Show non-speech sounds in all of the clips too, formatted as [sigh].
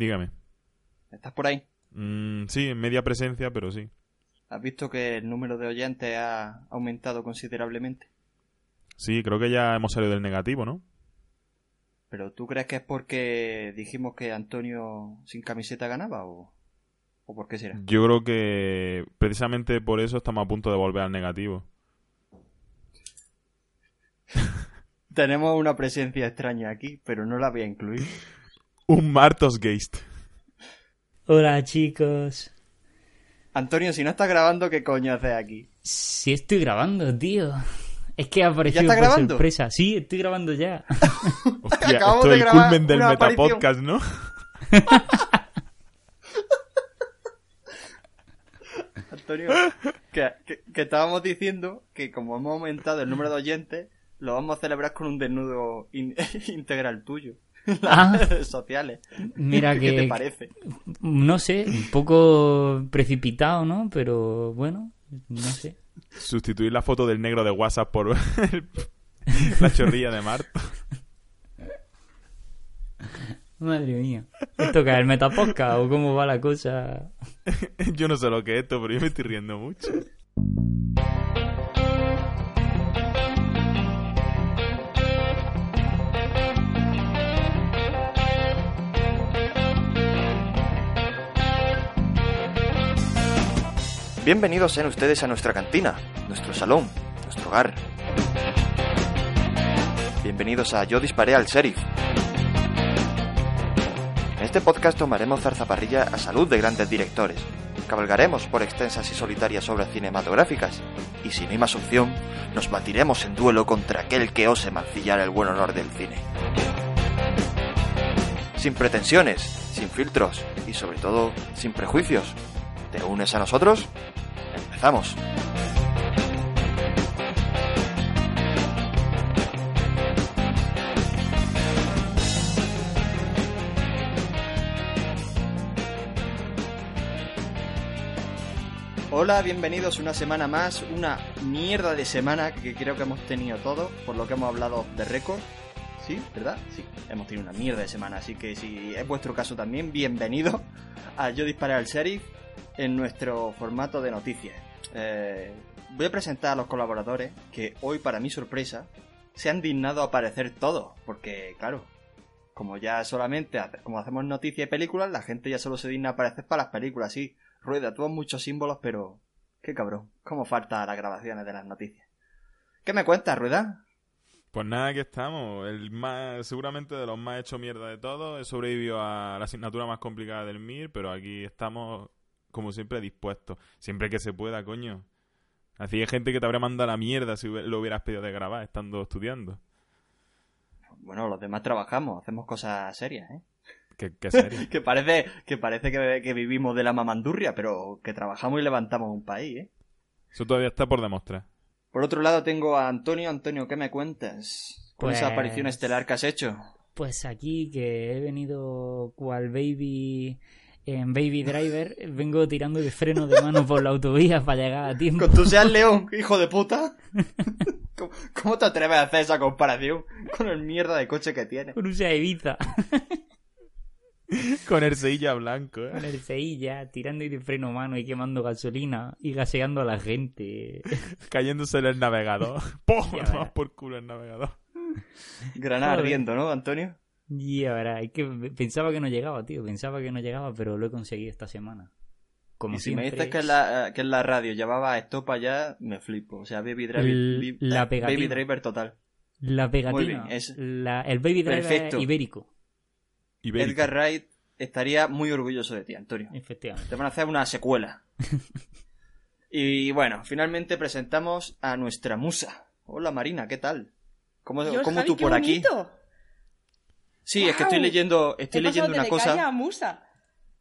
Dígame. ¿estás por ahí? Mm, sí, en media presencia, pero sí. ¿Has visto que el número de oyentes ha aumentado considerablemente? Sí, creo que ya hemos salido del negativo, ¿no? ¿Pero tú crees que es porque dijimos que Antonio sin camiseta ganaba o, o por qué será? Yo creo que precisamente por eso estamos a punto de volver al negativo. Tenemos una presencia extraña aquí, pero no la voy a incluir. [laughs] Un Martosgeist. Hola chicos. Antonio, si no estás grabando, ¿qué coño haces aquí? Sí estoy grabando, tío. Es que ha aparecido estás por grabando? sorpresa. Sí, estoy grabando ya. [laughs] Hostia, [laughs] Acabamos esto de es el grabar culmen del. Metapodcast, ¿no? [laughs] Antonio, que, que- que estábamos diciendo que como hemos aumentado el número de oyentes, lo vamos a celebrar con un desnudo in- integral tuyo. Las [laughs] Ah. redes sociales. Mira [laughs] ¿Qué te que parece? no sé, un poco precipitado, ¿no? Pero bueno, no sé. Sustituir la foto del negro de WhatsApp por el- [laughs] la chorrilla de Marto. Madre mía. ¿Esto que es el metapodcast o cómo va la cosa? Yo no sé lo que es esto, pero yo me estoy riendo mucho. Bienvenidos sean ustedes a nuestra cantina, nuestro salón, nuestro hogar. Bienvenidos a Yo disparé al sheriff. En este podcast tomaremos zarzaparrilla a salud de grandes directores. Cabalgaremos por extensas y solitarias obras cinematográficas. Y si no hay más opción, nos batiremos en duelo contra aquel que ose mancillar el buen honor del cine. Sin pretensiones, sin filtros y sobre todo sin prejuicios. ¿Te unes a nosotros? Empezamos. Hola, bienvenidos una semana más, una mierda de semana que creo que hemos tenido todos, por lo que hemos hablado de récord. ¿Sí? ¿Verdad? Sí, hemos tenido una mierda de semana, así que si es vuestro caso también, bienvenido a Yo Disparé al Sheriff en nuestro formato de noticias. Eh, voy a presentar a los colaboradores que hoy, para mi sorpresa, se han dignado a aparecer todos, porque claro, como ya solamente como hacemos noticias y películas, la gente ya solo se digna a aparecer para las películas, sí. Rueda, has muchos símbolos, pero qué cabrón, cómo falta las grabaciones de las noticias. ¿Qué me cuentas, Rueda? Pues nada, aquí estamos. El más, seguramente de los más hecho mierda de todos. He sobrevivido a la asignatura más complicada del MIR, pero aquí estamos, como siempre, dispuestos. Siempre que se pueda, coño. Así hay gente que te habría mandado a la mierda si lo hubieras pedido de grabar estando estudiando. Bueno, los demás trabajamos, hacemos cosas serias, ¿eh? Qué, qué serio. [laughs] Que parece que, parece que, que vivimos de la mamandurria, pero que trabajamos y levantamos un país, ¿eh? Eso todavía está por demostrar. Por otro lado tengo a Antonio. Antonio, ¿qué me cuentas? Con esa Pues- aparición estelar que has hecho. Pues aquí que he venido cual baby en Baby Driver, vengo tirando de freno de mano por la autovía para llegar a tiempo. Con tu seas león, [laughs] hijo de puta. ¿Cómo, cómo te atreves a hacer esa comparación con el mierda de coche que tienes? Con un Seat Ibiza, [laughs] Con el silla blanco, con ¿eh? el Seilla, tirando de freno mano y quemando gasolina y gaseando a la gente. [laughs] Cayéndose en el navegador. ¡Pum! Por culo el navegador. Granada ardiendo, ¿no, Antonio? Y ahora, es que pensaba que no llegaba, tío, pensaba que no llegaba, pero lo he conseguido esta semana. Como y si me siempre. dices que en la, que en la radio llevaba esto para allá, me flipo. O sea, Baby Driver, la eh, pegatina. Baby Driver total. La pegatina, Muy bien, es- la- el Baby Driver Perfecto. ibérico, Ibérico. Edgar Wright estaría muy orgulloso de ti, Antonio. efectivamente. Te van a hacer una secuela. [laughs] y bueno, finalmente presentamos a nuestra musa. Hola Marina, ¿qué tal? ¿Cómo, Dios, cómo Javi, tú qué por aquí? bonito. Sí, es que estoy leyendo, estoy leyendo una cosa. A Musa.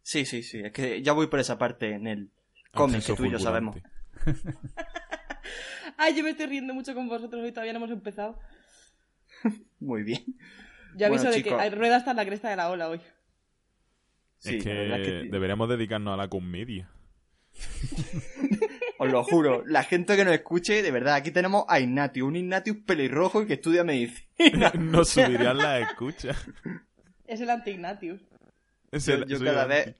Sí, sí, sí. Es que ya voy por esa parte en el cómic que Ascenso tú y yo sabemos. [laughs] Ay, yo me estoy riendo mucho con vosotros hoy, todavía no hemos empezado. [laughs] Muy bien. Yo aviso Bueno, de que hay rueda hasta la cresta de la ola hoy. Sí, es que, es que deberíamos dedicarnos a la comedia. [laughs] Os lo juro, la gente que nos escuche, de verdad, aquí tenemos a Ignatius, un Ignatius pelirrojo y que estudia medicina. [laughs] Nos subirían las escuchas. Es el anti-Ignatius. Yo, cada vez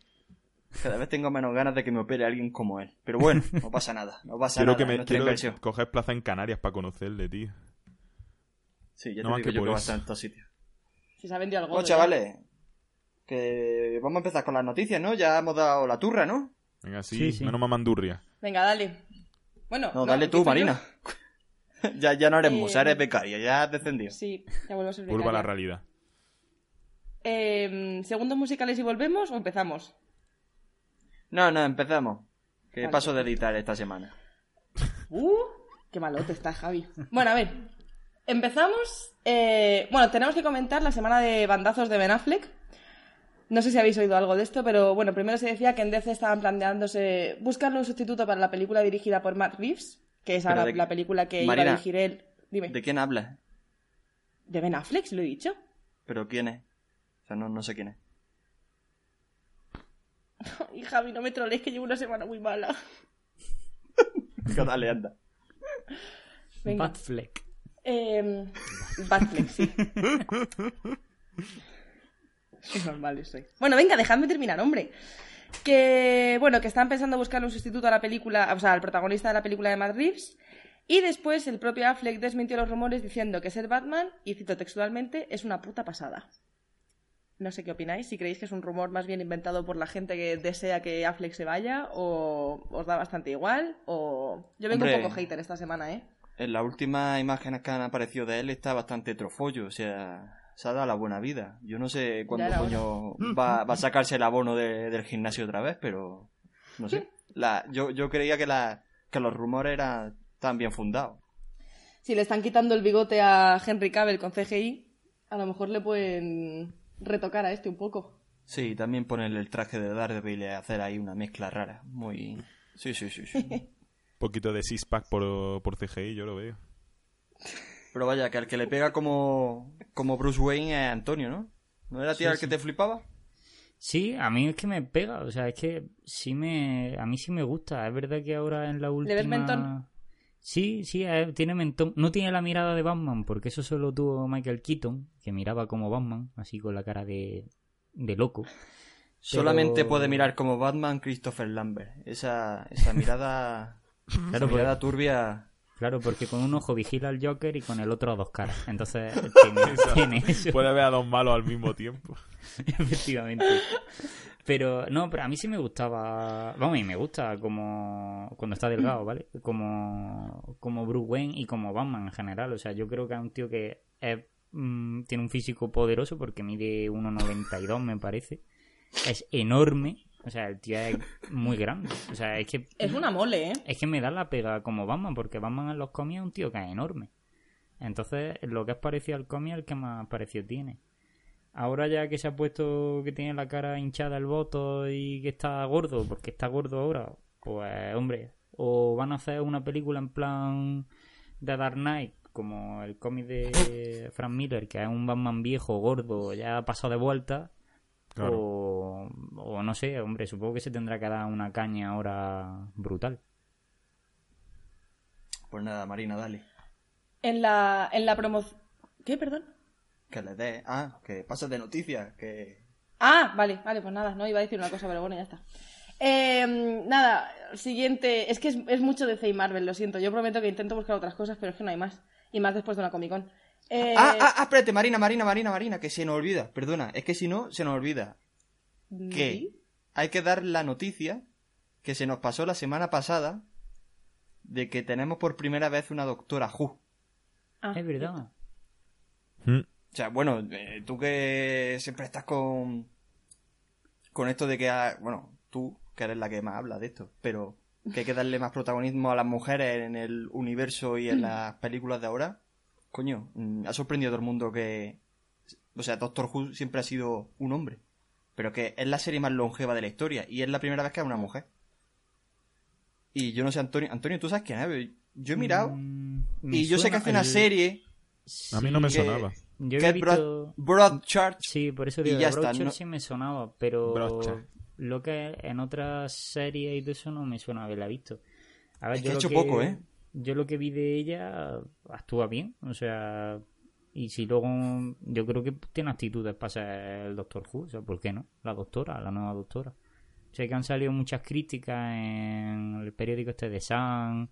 cada vez tengo menos ganas de que me opere alguien como él. Pero bueno, no pasa nada, no pasa Quiero nada. que me quiero inversión. coger plaza en Canarias para conocerle, tío. Sí, ya no te más digo que yo por que va a eso. estar en estos sitios. Si se ha vendido algo. Bueno, chavales, que vamos a empezar con las noticias, ¿no? Ya hemos dado la turra, ¿no? Venga, sí, Sí, sí. menos mamandurria. Venga, dale. Bueno, No, dale tú. Marina. [laughs] ya, ya no eres Eh, musa, eres becaria, ya has descendido. Sí, ya vuelvo a ser Vuelvo a la becaria. realidad. Eh, ¿Segundos musicales y volvemos o empezamos? No, no, empezamos. Que Vale. paso de editar esta semana. Uh, qué malote está Javi. Bueno, a ver. Empezamos. eh, bueno, tenemos que comentar la semana de bandazos de Ben Affleck. No sé si habéis oído algo de esto, pero bueno, primero se decía que en DC estaban planteándose buscarle un sustituto para la película dirigida por Matt Reeves, que es ahora de- la película que iba Marina, a dirigir él. Dime. ¿De quién hablas? ¿De Ben Affleck? ¿Se lo he dicho? ¿Pero quién es? O sea, no, no sé quién es. [laughs] Y Javi, no me trolees que llevo una semana muy mala. [laughs] Dale, anda. Venga. Batfleck. Eh, Batfleck, sí. [laughs] [laughs] Qué normal soy. Bueno, venga, dejadme terminar, hombre. Que, bueno, que están pensando buscar un sustituto a la película, o sea, al protagonista de la película de Matt Reeves. Y después el propio Affleck desmintió los rumores diciendo que ser Batman, y cito textualmente, es una puta pasada. No sé qué opináis, si creéis que es un rumor más bien inventado por la gente que desea que Affleck se vaya, o os da bastante igual, o... Yo vengo Hombre. un poco hater esta semana, ¿eh? En las últimas imágenes que han aparecido de él está bastante trofollo, o sea, se ha dado la buena vida. Yo no sé cuándo coño va, va a sacarse el abono de- del gimnasio otra vez, pero no sé. La, yo, yo creía que, la, que los rumores eran tan bien fundados. si le están quitando el bigote a Henry Cavill con CGI, a lo mejor le pueden retocar a este un poco. Sí, también ponerle el traje de Daredevil y hacer ahí una mezcla rara. Muy... Sí, sí, sí, sí. [laughs] Un poquito de six-pack por, por CGI, yo lo veo. Pero vaya, que al que le pega como, como Bruce Wayne es Antonio, ¿no? ¿No era a ti Sí, el sí. que te flipaba? Sí, a mí es que me pega, o sea, es que sí me, a mí sí me gusta. Es verdad que ahora en la última. ves mentón? Sí, sí, eh, tiene mentón. No tiene la mirada de Batman, porque eso solo tuvo Michael Keaton, que miraba como Batman, así con la cara de, de loco. Solamente puede mirar como Batman Christopher Lambert. Esa, esa mirada, [laughs] esa Claro, pues- mirada turbia. Claro, porque con un ojo vigila al Joker y con el otro a dos caras. Entonces [laughs] tiene, tiene eso. Puede ver a dos malos al mismo tiempo. [laughs] Efectivamente. Pero no, pero a mí sí me gustaba. Vamos, y me gusta como cuando está delgado, ¿vale? Como, como Bruce Wayne y como Batman en general. O sea, yo creo que es un tío que es, mm, tiene un físico poderoso porque mide 1,92 me parece. Es enorme. O sea, el tío es muy grande. O sea, es que Es una mole, ¿eh? es que me da la pega como Batman, porque Batman en los cómics es un tío que es enorme. Entonces, lo que es parecido al cómic es el que más parecido tiene. Ahora ya que se ha puesto que tiene la cara hinchada el voto y que está gordo, porque está gordo ahora, pues hombre, o van a hacer una película en plan de Dark Knight, como el cómic de Frank Miller, que es un Batman viejo, gordo, ya ha pasado de vuelta, Claro. o, o no sé, hombre, supongo que se tendrá que dar una caña ahora brutal. Pues nada, Marina, dale. En la, en la promoción... ¿Qué, perdón? Que le dé. Ah, que pases de noticias. Que. Ah, vale, vale, pues nada, no iba a decir una cosa, pero bueno, ya está. Eh, nada, siguiente. Es que es, es mucho de y Marvel, lo siento. Yo prometo que intento buscar otras cosas, pero es que no hay más. Y más después de una Comic Con. Eh, Ah, ah, ah, espérate, Marina, Marina, Marina, Marina, que se nos olvida. Perdona, es que si no, se nos olvida. Que hay que dar la noticia que se nos pasó la semana pasada de que tenemos por primera vez una doctora Who. Ah, Es verdad. Mm. O sea, bueno, eh, tú que siempre estás con. con esto de que. ha- bueno, tú, que eres la que más habla de esto, pero que hay que darle más protagonismo a las mujeres en el universo y en las películas de ahora. Coño, mm, ha sorprendido a todo el mundo que O sea, Doctor Who siempre ha sido un hombre. Pero que es la serie más longeva de la historia. Y es la primera vez que es una mujer. Y yo no sé, Antonio. Antonio, ¿tú sabes quién es? Yo he mirado. Mm, y yo sé que hace una el- serie A mí no me que- sonaba. Yo que he visto... Broad, Broadchurch. Sí, por eso digo, Broadchurch no- sí me sonaba, pero Broadchurch. lo que en otras series y todo eso no me suena haberla visto. A ver, Es que yo ha lo hecho poco, ¿eh? Yo lo que vi de ella actúa bien, o sea, y si luego yo creo que tiene actitudes para ser el Doctor Who, o sea, ¿por qué no? La doctora, la nueva doctora. Sé que han salido muchas críticas en el periódico este de Sun,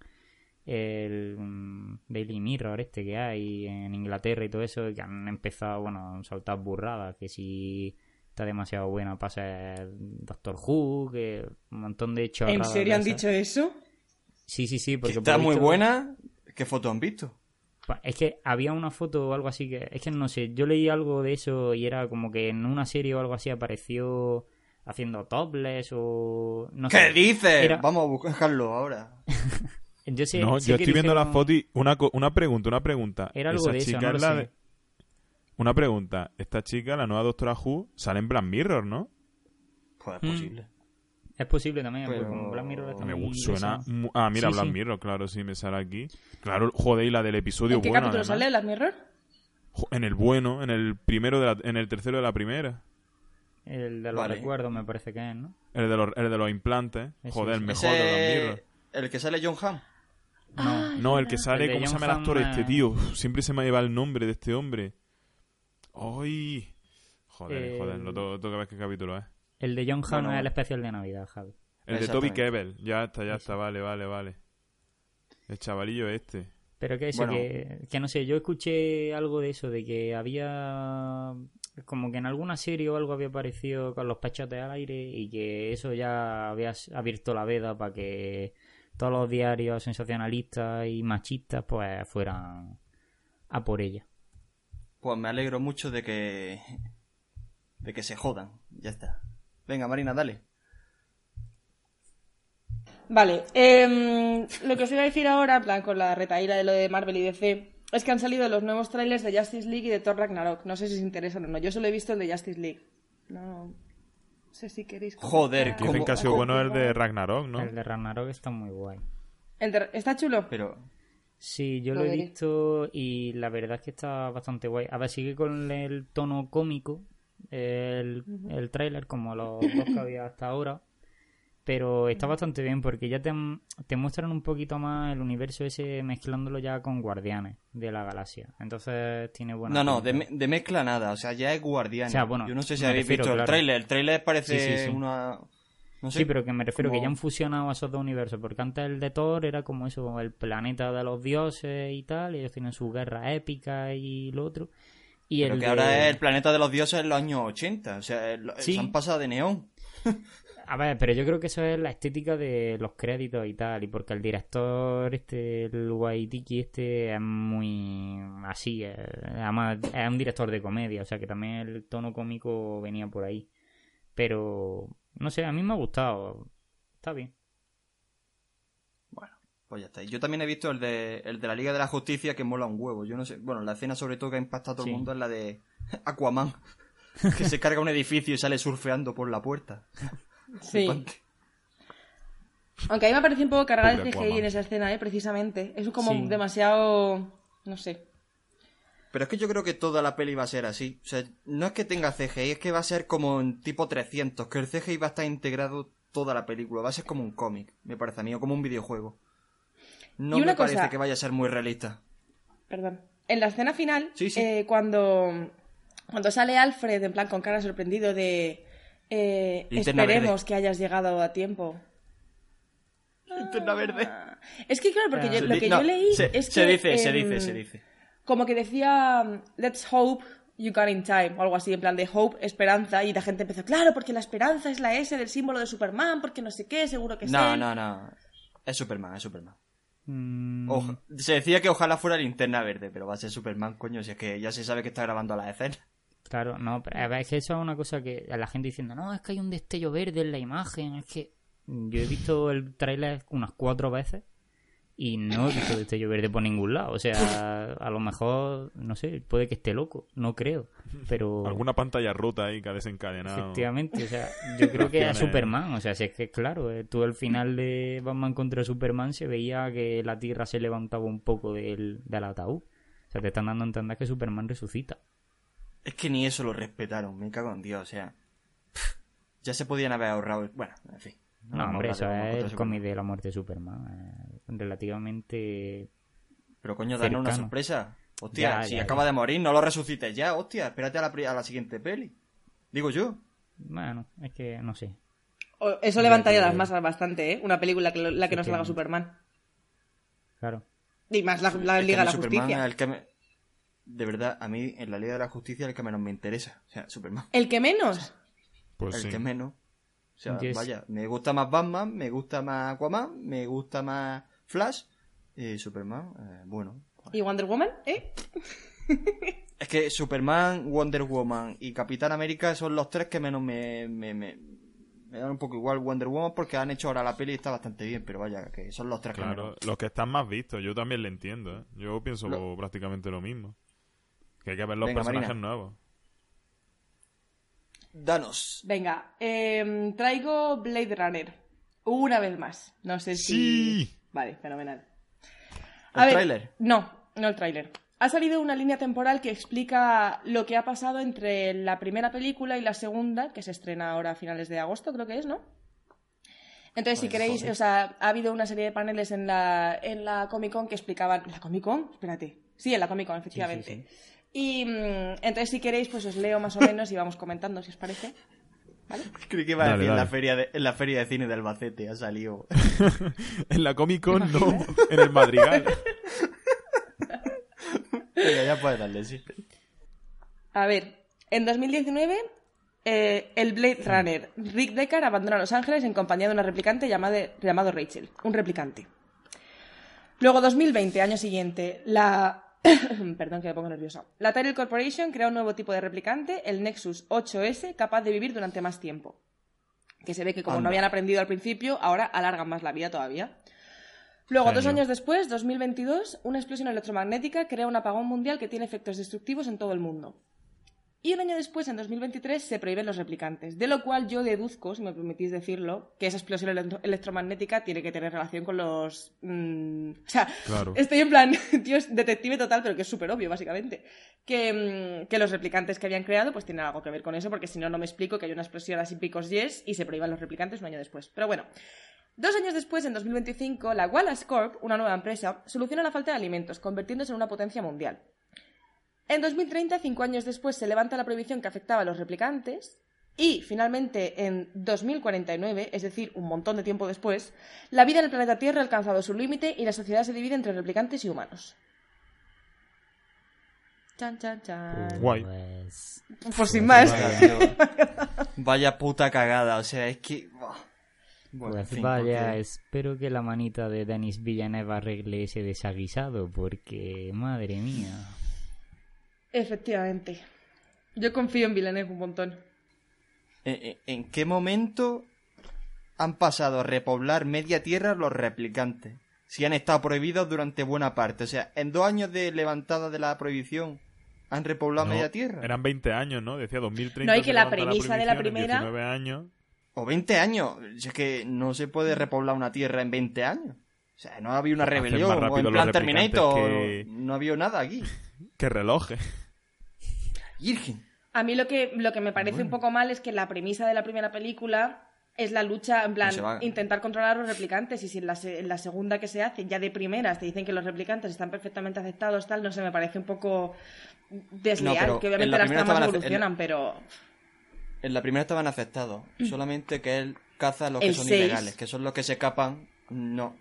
el mm, Daily Mirror este que hay en Inglaterra y todo eso, que han empezado, bueno, a saltar burradas, que si está demasiado buena para ser Doctor Who, que un montón de hechos. ¿En serio han dicho eso? Sí, sí, sí, Que porque está por muy visto- buena. ¿Qué fotos han visto? Es que había una foto o algo así que... Es que no sé, yo leí algo de eso y era como que en una serie o algo así apareció haciendo topless o... No ¿Qué sé. dices? Era- Vamos a buscarlo ahora. [laughs] Yo sé, no, sé yo que estoy viendo la foto y una, co- una pregunta, una pregunta. Era algo Esa de eso, chica no es lo la sé. de- Una pregunta. Esta chica, la nueva Doctora Who, sale en Black Mirror, ¿no? Pues es Mm. Es posible también, Pero- porque como Black Mirror está Me suena... Ah, mira, Sí, Black sí. Mirror, claro, sí, me sale aquí. Claro, joder, y la del episodio ¿En qué bueno, capítulo además. sale Black Mirror? En el bueno, en el primero de la- en el tercero de la primera. El de los Vale. recuerdos me parece que es, ¿no? El de los, el de los implantes. Ese, Joder, el ese. mejor de Black. Mirror. El que sale John Hamm. Ah, No, el que sale, El ¿cómo se llama el actor Hamm, este, eh. tío? Uf, Siempre se me lleva el nombre de este hombre. ¡Ay! Joder, Eh, joder, lo tengo, tengo que ver qué capítulo es. El de John Hamm es el especial de Navidad, Javi. El de Toby. Kebbell. Ya está, ya está, vale, vale, vale. El chavalillo este. Pero que eso, Bueno. que, que no sé, yo escuché algo de eso, de que había como que en alguna serie o algo había aparecido con los pechotes al aire y que eso ya había abierto la veda para que todos los diarios sensacionalistas y machistas pues fueran a por ella. Pues me alegro mucho de que. de que se jodan. Ya está. Venga, Marina, dale. Vale, em, lo que os iba a decir ahora, en plan, con la retaíra de lo de Marvel y DC, es que han salido los nuevos trailers de Justice League y de Thor Ragnarok. No sé si os interesan o no. Yo solo he visto el de Justice League. No sé si queréis. Joder, comentar. Dicen que ha sido bueno el de Ragnarok, ¿no? El de Ragnarok está muy guay. El de- ¿Está chulo? Pero. Sí, yo Lo lo, he visto y la verdad es que está bastante guay. A ver, sigue con el tono cómico el, el tráiler, como los [laughs] dos que había hasta ahora. Pero está bastante bien porque ya te, te muestran un poquito más el universo ese mezclándolo ya con Guardianes de la Galaxia. Entonces tiene buena No, no, de, de mezcla nada. O sea, ya es guardián. O sea, bueno, Yo no sé si habéis refiero, visto el claro. tráiler. El tráiler parece Sí, sí, sí. una. No sé. Sí, pero que me refiero que como- ya han fusionado esos dos universos, porque antes el de Thor era como eso, el planeta de los dioses y tal, y ellos tienen su guerra épica y lo otro. Y Pero el que de- ahora es el planeta de los dioses en los años 80. O sea, el- Sí. se han pasado de neón. A ver, pero yo creo que eso es la estética de los créditos y tal, y porque el director, este, el Waitiki, este, es muy así, eh, además es un director de comedia, o sea que también el tono cómico venía por ahí. Pero, no sé, a mí me ha gustado, está bien. Pues ya está. Yo también he visto el de, el de la Liga de la Justicia que mola un huevo. Yo no sé. Bueno, la escena sobre todo que ha impactado a todo Sí. el mundo es la de Aquaman. [laughs] que se carga un edificio y sale surfeando por la puerta. Sí. Aunque a mí me parece un poco cargar el Pobre CGI Aquaman. en esa escena, ¿eh? Precisamente. Es como Sí. demasiado... No sé. Pero es que yo creo que toda la peli va a ser así. O sea, no es que tenga CGI, es que va a ser como en tipo 300, que el CGI va a estar integrado toda la película. Va a ser como un cómic, me parece a mí, o como un videojuego. No Y una me parece cosa- que vaya a ser muy realista. Perdón. En la escena final, Sí, sí. eh, cuando, cuando sale Alfred, en plan con cara sorprendido de... eh, esperemos verde. que hayas llegado a tiempo. Linterna verde. Ah, Es que claro, porque yo- Ah. lo que No, yo leí se, es se que... dice, se em, dice, se dice. Como que decía, um, let's hope you got in time, o algo así, en plan de hope, esperanza, y la gente empezó, claro, porque la esperanza es la S del símbolo de Superman, porque no sé qué, seguro que es No, él". no, no. Es Superman, es Superman. Mm, Oja- Se decía que ojalá fuera linterna verde, pero va a ser Superman, coño, si es que ya se sabe que está grabando la escena. Claro, no, pero a ver, es que eso es una cosa que a la gente diciendo, no, es que hay un destello verde en la imagen, es que yo he visto el tráiler unas cuatro veces y no he visto destello verde por ningún lado. O sea, a lo mejor, no sé, puede que esté loco, no creo. Pero Alguna pantalla rota ahí que ha desencadenado. efectivamente, o sea, yo creo que a Superman, o sea, si es que claro, eh, tú al final de Batman contra Superman se veía que la Tierra se levantaba un poco del, del ataúd. O sea, te están dando a entender que Superman resucita. Es que ni eso lo respetaron, me cago en Dios, o sea. pff, Ya se podían haber ahorrado. Bueno, en fin. No, hombre, eso es el cómic de la muerte de Superman. Relativamente... Pero coño, danos una sorpresa. Hostia, Ya, si ya, acaba ya. de morir, no lo resucites ya, hostia. Espérate a la, a la siguiente peli. Digo yo. Bueno, es que no sé. O- Eso levantaría las masas bastante, ¿eh? Una película que la que no salga. Superman. Claro. Y más la, Liga de la Superman Justicia. es el que me- De verdad, a mí en la Liga de la Justicia es el que menos me interesa. O sea, Superman. ¿El que menos? Pues el sí. que menos. O sea, Yes. vaya, me gusta más Batman, me gusta más Aquaman, me gusta más Flash. Y Superman, eh, bueno. ¿Y Wonder Woman? ¿Eh? [laughs] Es que Superman, Wonder Woman y Capitán América son los tres que menos me, me, me, me dan un poco igual Wonder Woman porque han hecho ahora la peli y está bastante bien, pero vaya, que son los tres que Claro, menos. los que están más vistos, yo también le entiendo. ¿eh? Yo pienso Lo- prácticamente lo mismo. Que hay que ver los Venga, personajes Marina. nuevos. Danos. Venga, em, traigo Blade Runner. Una vez más. No sé si... ¡Sí! Vale, fenomenal. ¿El tráiler? No, no el tráiler. Ha salido una línea temporal que explica lo que ha pasado entre la primera película y la segunda, que se estrena ahora a finales de agosto, creo que es, ¿no? Entonces, si queréis, o sea, ha habido una serie de paneles en la, en la Comic Con que explicaban. ¿La Comic Con? Espérate. Sí, en la Comic Con, efectivamente. Y mm, entonces, si queréis, pues os leo más o menos y vamos comentando, si os parece. [laughs] Creí que iba a Dale, decir en la, feria de, en la feria de cine de Albacete, ha salido. [laughs] en la Comic Con [laughs] no, en el Madrigal. Venga, ya puedes darle, sí. A ver, en 2019, eh, el Blade Runner Rick Deckard abandona Los Ángeles en compañía de una replicante llamada, llamado Rachel, un replicante. Luego, 2020, año siguiente, la... [coughs] Perdón que me pongo nerviosa. La Tyrell Corporation crea un nuevo tipo de replicante, el Nexus 8S, capaz de vivir durante más tiempo. Que se ve que como no habían aprendido al principio, ahora alargan más la vida todavía. Luego, dos años después, 2022, una explosión electromagnética crea un apagón mundial que tiene efectos destructivos en todo el mundo. Y un año después, en 2023, se prohíben los replicantes, de lo cual yo deduzco, si me permitís decirlo, que esa explosión electro- electromagnética tiene que tener relación con los... mm, o sea, Claro. estoy en plan, [laughs] tío, es detective total, pero que es súper obvio, básicamente. Que, mm, que los replicantes que habían creado, pues tienen algo que ver con eso, porque si no, no me explico que hay una explosión así picos yes y se prohíban los replicantes un año después. Pero bueno, Dos años después, en 2025, la Wallace Corp, una nueva empresa, soluciona la falta de alimentos, convirtiéndose en una potencia mundial. En 2030, cinco años después, se levanta la prohibición que afectaba a los replicantes. Y, finalmente, en 2049, es decir, un montón de tiempo después, la vida en el planeta Tierra ha alcanzado su límite y la sociedad se divide entre replicantes y humanos. Chan, chan, chan. Guay. Pues... Por sin más. [laughs] Vaya, puta cagada, o sea, es que. Bueno, Pues fin, vaya, porque- espero que la manita de Denis Villeneuve arregle ese desaguisado, porque madre mía. Efectivamente. Yo confío en Villeneuve un montón. ¿En, en- en qué momento han pasado a repoblar media tierra los replicantes? Si han estado prohibidos durante buena parte. O sea, en dos años de levantada de la prohibición, ¿han repoblado No, media tierra? Eran 20 años, ¿no? Decía 2030. No, y que la premisa de la primera- 19 años. O 20 años. Si Es que no se puede repoblar una tierra en 20 años. O sea, no ha habido una rebelión. O en plan Terminator. que- No ha habido nada aquí. [laughs] ¡Qué relojes! Virgen. A mí lo que, lo que me parece un poco mal es que la premisa de la primera película es la lucha, en plan, va. intentar controlar a los replicantes. Y si en la, en la segunda que se hace, ya de primeras, te dicen que los replicantes están perfectamente aceptados, tal, no sé, me parece un poco desleal. No, que en obviamente la las tramas en- evolucionan, pero. En la primera estaban aceptados. Solamente que él caza a los que son ilegales. Que son los que se escapan. No.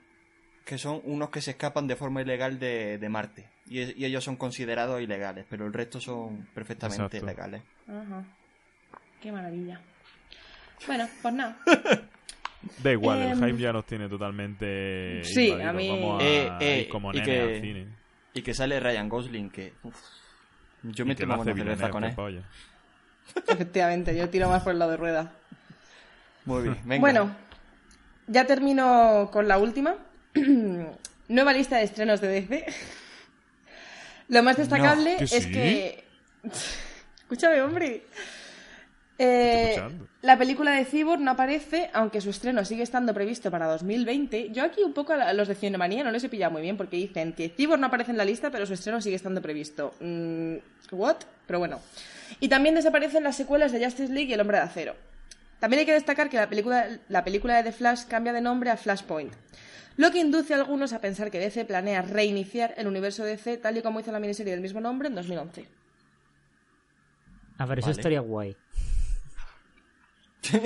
Que son unos que se escapan de forma ilegal de, de Marte. Y, y ellos son considerados ilegales. Pero el resto son perfectamente Exacto. legales. Ajá. Qué maravilla. Bueno, pues nada. [laughs] Da igual, el Em, hype ya nos tiene totalmente. sí, invadidos. a mí- Vamos a Eh, eh, ir como y nene que- al cine. Y que sale Ryan Gosling. Que. uf, yo me hace una cerveza con él. polla. Efectivamente, yo tiro más por el lado de rueda. Muy bien. [laughs] Venga. Bueno, ya termino con la última. [clears throat] nueva lista de estrenos de DC. Lo más destacable ¿que es sí? que... [laughs] Escúchame, hombre. Eh, la película de Cyborg no aparece, aunque su estreno sigue estando previsto para 2020. Yo aquí un poco a los de Cinemanía no les he pillado muy bien porque dicen que Cyborg no aparece en la lista, pero su estreno sigue estando previsto. Mm, ¿What? Pero bueno. Y también desaparecen las secuelas de Justice League y El Hombre de Acero. También hay que destacar que la película, la película de The Flash cambia de nombre a Flashpoint, lo que induce a algunos a pensar que DC planea reiniciar el universo DC tal y como hizo la miniserie del mismo nombre en 2011. A ver, eso Vale. estaría guay. [laughs]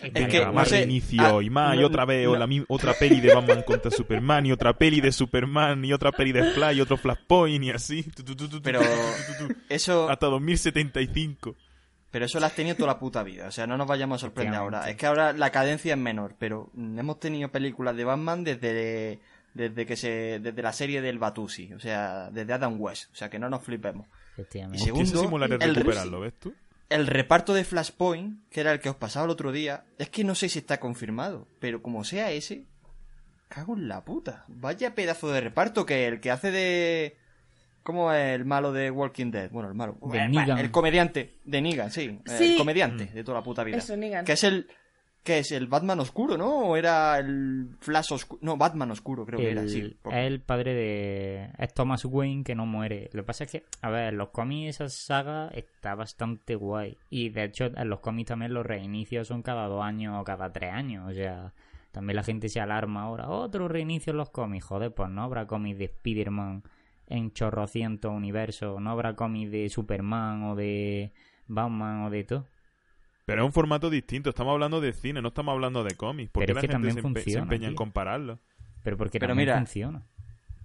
Es Venga, que, más no sé, reinicio ah, y más, y otra vez, no- o la otra peli de Batman contra Superman, y otra peli de Superman, y otra peli de Flash, y otro Flashpoint, y así. Tu, tu, tu, tu, tu, Pero tu, tu, tu, eso, Hasta 2075. Pero eso lo has tenido toda la puta vida. O sea, no nos vayamos a sorprender ahora. Es que ahora la cadencia es menor, pero hemos tenido películas de Batman desde, desde que se, desde la serie del Batusi. O sea, desde Adam West. O sea, que no nos flipemos. Efectivamente. Y segundo, el recuperarlo, ¿ves tú? El reparto de Flashpoint, que era el que os pasaba el otro día, es que no sé si está confirmado, pero como sea ese, cago en la puta. Vaya pedazo de reparto que el que hace de... ¿Cómo es el malo de Walking Dead? Bueno, el malo. De Eh, Negan. El comediante de Negan, sí. Sí. El comediante de toda la puta vida. Eso, Negan. Que es el... Que es el Batman oscuro, ¿no? ¿O era el Flash oscuro? No, Batman oscuro creo que era, El- sí. porque- Es el padre de. Es Thomas Wayne que no muere. Lo que pasa es que, a ver, en los cómics esa saga está bastante guay. Y de hecho, en los cómics también los reinicios son cada dos años o cada tres años. O sea, también la gente se alarma ahora. Otro reinicio en los cómics. Joder, pues no habrá cómics de Spider-Man en chorrocientos universos. No habrá cómics de Superman o de Batman o de todo. Pero es un formato distinto. Estamos hablando de cine, no estamos hablando de cómics. ¿Por qué la que gente también se, empe- se funciona, empeña en compararlo? Pero porque Pero también mira, funciona.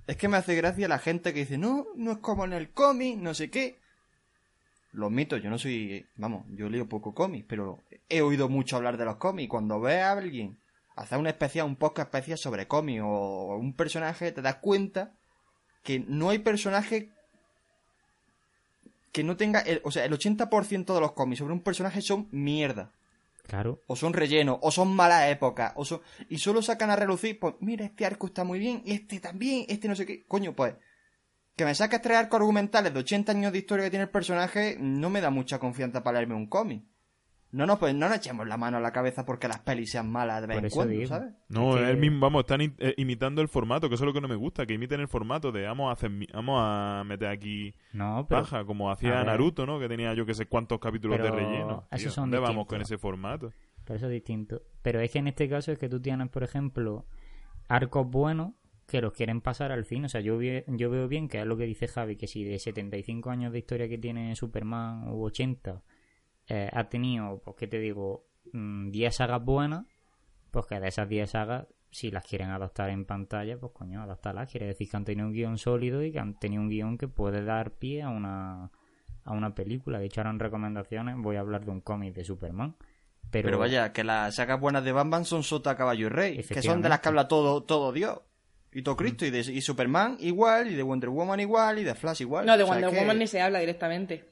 Es que me hace gracia la gente que dice, no, no es como en el cómic, no sé qué. Los mitos, yo no soy, vamos, yo leo poco cómic, pero he oído mucho hablar de los cómics. Cuando ve a alguien hacer una especial, un podcast especial sobre cómic o un personaje, te das cuenta que no hay personaje que no tenga, el- o sea, el 80% de los cómics sobre un personaje son mierda. Claro. O son rellenos, o son malas épocas, o son... Y solo sacan a relucir, pues, mira, este arco está muy bien, este también, este no sé qué. Coño, pues, que me saques tres arcos argumentales de 80 años de historia que tiene el personaje, no me da mucha confianza para leerme un cómic. No, no, pues no nos echemos la mano a la cabeza porque las pelis sean malas de vez Por en eso cuando, digo. ¿sabes? No, Es que- él mismo, vamos, están i- eh, imitando el formato, que eso es lo que no me gusta, que imiten el formato de vamos a hacer, vamos a meter aquí No, pero. paja, como hacía. Naruto, ¿no? Que tenía yo que sé cuántos capítulos Pero de relleno. Tío, son ¿Dónde vamos con ese formato? Pero eso es distinto. Pero es que en este caso es que tú tienes, por ejemplo, arcos buenos que los quieren pasar al cine. O sea, yo, vi- yo veo bien que es lo que dice Javi, que si de 75 años de historia que tiene Superman u 80 eh, ha tenido, pues qué te digo, mm, 10 sagas buenas, pues que de esas 10 sagas, si las quieren adaptar en pantalla, pues coño, adaptarlas. Quiere decir que han tenido un guion sólido y que han tenido un guion que puede dar pie a una, a una película. De hecho, ahora en recomendaciones voy a hablar de un cómic de Superman. Pero, Pero, vaya, que las sagas buenas de Batman son Sota, Caballo y Rey, que son de las que habla todo, todo Dios. Y todo Cristo, y, de, y Superman igual, y de Wonder Woman igual, y de Flash igual. No, de O sea, Wonder que- Woman ni se habla directamente.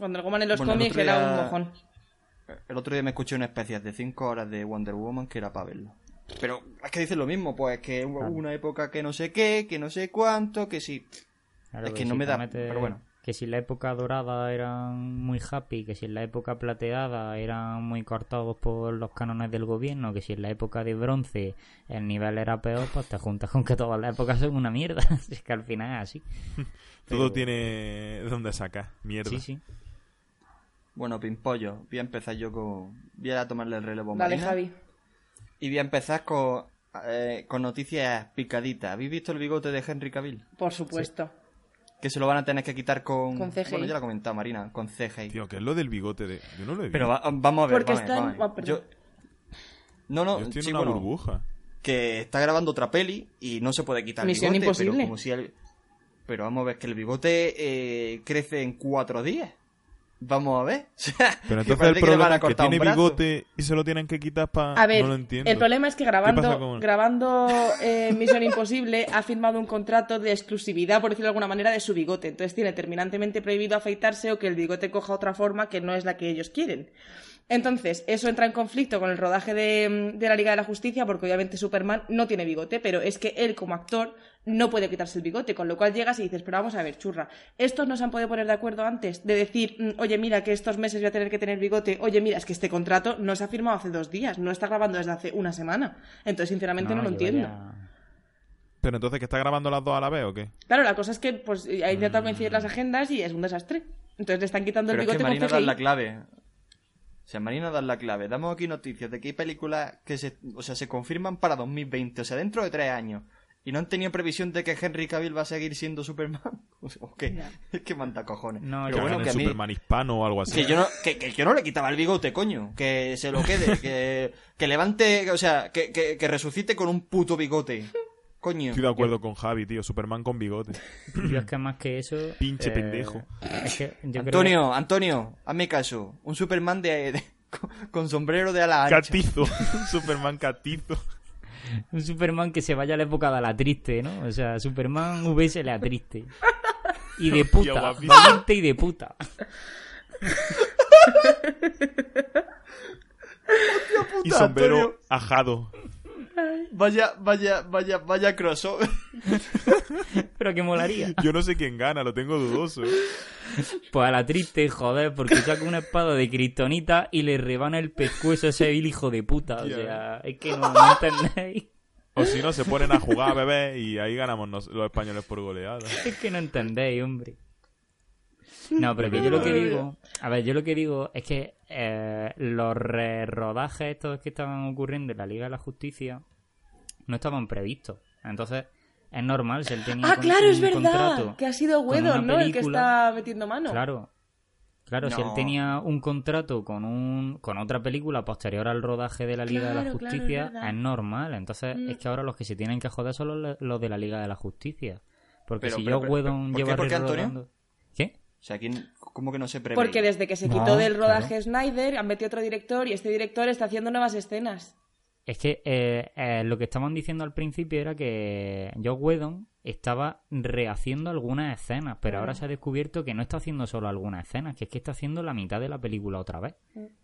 Wonder Woman en los Bueno, cómics otro era día- un mojón. El otro día me escuché una especie de 5 horas de Wonder Woman que era para verlo. Pero es que dicen lo mismo, pues que hubo Claro. una época que no sé qué, que no sé cuánto, que sí. Claro, Es que si no me da- pero bueno. Que si en la época dorada eran muy happy, que si en la época plateada eran muy cortados por los cánones del gobierno, que si en la época de bronce el nivel era peor, pues te juntas con que todas las épocas son una mierda. [laughs] es que al final es así. Todo tiene donde sacar, mierda. Sí, sí. Bueno, Pimpollo, voy a empezar yo con... Voy a tomarle el relevo a Dale, Marina. Javi. Y voy a empezar con, eh, con noticias picaditas. ¿Habéis visto el bigote de Henry Cavill? Por supuesto. Que se lo van a tener que quitar con... Con CGI. Bueno, ya lo ha comentado Marina, con CGI. Tío, ¿qué es lo del bigote de...? Yo no lo he visto. Pero va- vamos a ver, Porque vamos a ver, está en- vamos. Yo... No, no, Yo estoy en una bueno, burbuja. que está grabando otra peli y no se puede quitar el Misión bigote, Imposible. pero como si el- Pero vamos a ver que el bigote eh, crece en cuatro días. Vamos a ver. [laughs] Pero entonces el problema es que tiene bigote y se lo tienen que quitar para... A ver, no lo entiendo. el problema es que grabando, con- grabando eh, Misión Imposible ha firmado un contrato de exclusividad, por decirlo de alguna manera, de su bigote. Entonces tiene terminantemente prohibido afeitarse o que el bigote coja otra forma que no es la que ellos quieren. Entonces, eso entra en conflicto con el rodaje de, de la Liga de la Justicia, porque obviamente Superman no tiene bigote, pero es que él como actor no puede quitarse el bigote, con lo cual llegas y dices, pero vamos a ver, churra, estos no se han podido poner de acuerdo antes de decir, mm, oye, mira, que estos meses voy a tener que tener bigote, oye, mira, es que este contrato no se ha firmado hace dos días, no está grabando desde hace una semana. Entonces, sinceramente, no, lo entiendo. ya- Pero entonces, ¿que está grabando las dos a la vez o qué? Claro, la cosa es que pues ha intentado coincidir las agendas y es un desastre. Entonces le están quitando Pero el es que bigote Marina con da la clave. O sea, Marina da la clave. Damos aquí noticias de que hay películas que se, o sea, se confirman para 2020, o sea, dentro de tres años. Y no han tenido previsión de que Henry Cavill va a seguir siendo Superman. [laughs] ¿O qué? Es que manda cojones. No, Que bueno, que a mí... Superman hispano o algo así. Que yo, no, que, que yo no le quitaba el bigote, coño. Que se lo quede. Que, que levante, o sea, que, que, que resucite con un puto bigote. Coño. Estoy de acuerdo con Javi, tío. Superman con bigote. Yo es que más que eso. Pinche eh, pendejo. Es que yo creo Antonio, Antonio, hazme caso. Un Superman de, de- [laughs] con, con sombrero de ala ancha. Catizo. [laughs] Superman catizo. Un Superman que se vaya a la época de la triste, ¿no? O sea, Superman VS la triste. Y de puta. Valiente y de puta. [laughs] Y Puta, sombrero Antonio. ajado. Vaya, vaya, vaya, vaya crossover. Pero que molaría. Yo no sé quién gana, lo tengo dudoso. Pues a la triste, joder, porque saca una espada de kriptonita y le rebana el pescuezo a ese vil hijo de puta. O sea, es que no, no entendéis. O si no, se ponen a jugar bebé y ahí ganamos nos- los españoles por goleada. Es que no entendéis, hombre. No, pero que yo lo que digo, a ver, yo lo que digo es que eh, los re- rodajes estos que estaban ocurriendo en la Liga de la Justicia no estaban previstos. Entonces, es normal si él tenía Ah, con- claro, es verdad. Que ha sido Whedon, ¿no? El que está metiendo mano. Claro. Claro, si él tenía un contrato con un con otra película posterior al rodaje de la Liga de la Claro, claro, es Justicia, es normal. Entonces, Mm. es que ahora los que se tienen que joder son los, los de la Liga de la Justicia. Porque Pero, si pero, yo pero, Whedon ¿por qué? lleva ¿Por qué, Antonio? rodando- ¿Qué? O sea, ¿quién, ¿cómo que no se prevé? Porque desde que se No, quitó del claro. rodaje Snyder han metido otro director y este director está haciendo nuevas escenas. Es que eh, eh, lo que estaban diciendo al principio era que Joe Whedon estaba rehaciendo algunas escenas, pero ahora se ha descubierto que no está haciendo solo algunas escenas, que es que está haciendo la mitad de la película otra vez.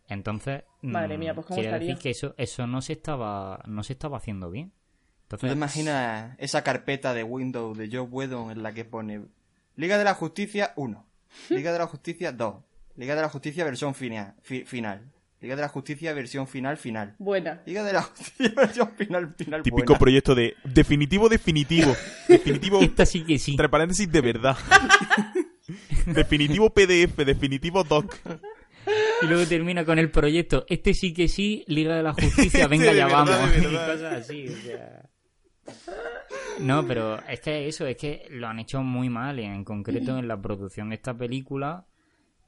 Entonces, Madre mm, mía, pues ¿cómo quiere estaría? decir que eso, eso no se estaba, no se estaba haciendo bien. ¿Tú Entonces, te imaginas esa carpeta de Windows de Joe Whedon en la que pone Liga de la Justicia 1, Liga de la Justicia 2, Liga de la Justicia versión fina- fi- final, Liga de la Justicia versión final final, Buena. Liga de la Justicia [laughs] versión final final Típico buena. proyecto de definitivo, definitivo. [laughs] Definitivo, esta sí que sí. entre paréntesis, de verdad. [laughs] definitivo PDF, definitivo doc. Y luego termina con el proyecto. Este sí que sí, Liga de la Justicia, venga, de ya verdad, vamos. Y cosas así, o sea. No, pero es que eso, es que lo han hecho muy mal. Y en concreto en la producción de esta película.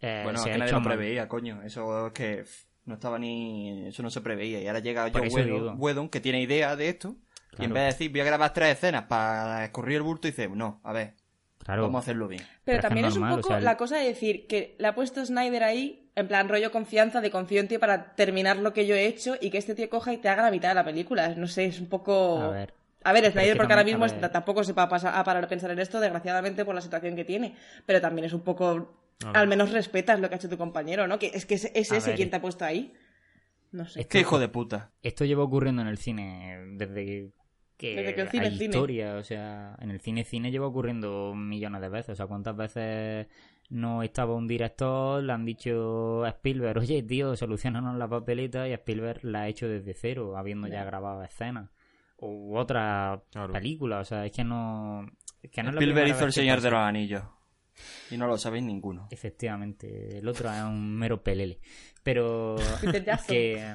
eh, Bueno, se es ha que nadie hecho lo mal. preveía, coño. Eso es que no estaba ni. Eso no se preveía. Y ahora llega Por. Whedon, Whedon, que tiene idea de esto. Y en vez de decir, voy a grabar tres escenas para escurrir el bulto, dice, no, a ver, Claro. vamos a hacerlo bien. Pero que también es es un poco o sea, el- la cosa de decir que le ha puesto Snyder ahí, en plan rollo confianza, de confío en ti para terminar lo que yo he hecho y que este tío coja y te haga la mitad de la película. No sé, es un poco... A ver. A ver, Snyder porque ahora mismo tampoco se va a, pasar, a parar a pensar en esto, desgraciadamente por la situación que tiene. Pero también es un poco... Al menos respetas lo que ha hecho tu compañero, ¿no? Que es que es, ese ver. quien te ha puesto ahí. No sé. Es Qué hijo de puta. Esto lleva ocurriendo en el cine desde que, Desde que el cine hay es cine. historia, o sea, en el cine cine lleva ocurriendo millones de veces, o sea, cuántas veces no estaba un director, le han dicho a Spielberg, oye tío, solucionanos la papeleta y Spielberg la ha hecho desde cero, habiendo ya grabado escenas u otra Claro. película, o sea, es que no, es que no Spielberg hizo El Señor pasa. de los Anillos. Y no lo sabéis ninguno. Efectivamente, el otro es un mero pelele. Pero [laughs] que,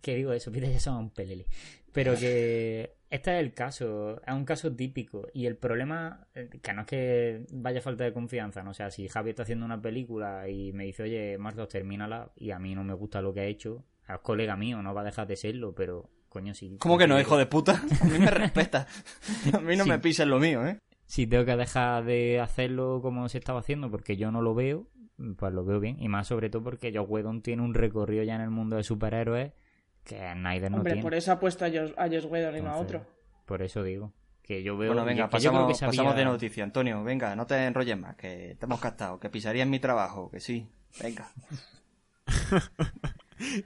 que digo eso, Peter Jackson es un pelele. Pero que este es el caso, es un caso típico. Y el problema, eh, que no es que vaya falta de confianza, ¿no? O sea, si Javi está haciendo una película y me dice, oye, Marcos, termínala, y a mí no me gusta lo que ha hecho, es colega mío, no va a dejar de serlo, pero coño. ¿Cómo que no, hijo de puta? [laughs] A mí me respeta. A mí no Sí. me pisa en lo mío, ¿eh? si tengo que dejar de hacerlo como se estaba haciendo porque yo no lo veo, pues lo veo bien. Y más sobre todo porque Joss Whedon tiene un recorrido ya en el mundo de superhéroes que Snyder no Hombre, tiene. por eso ha puesto a Josh, a Joss Whedon y no a otro. Por eso digo. Que yo veo. Bueno, venga, que yo creo pasamos, que sabía- pasamos de noticia. Antonio, venga, no te enrolles más, que te hemos captado, que pisarías mi trabajo, que sí. Venga. [laughs]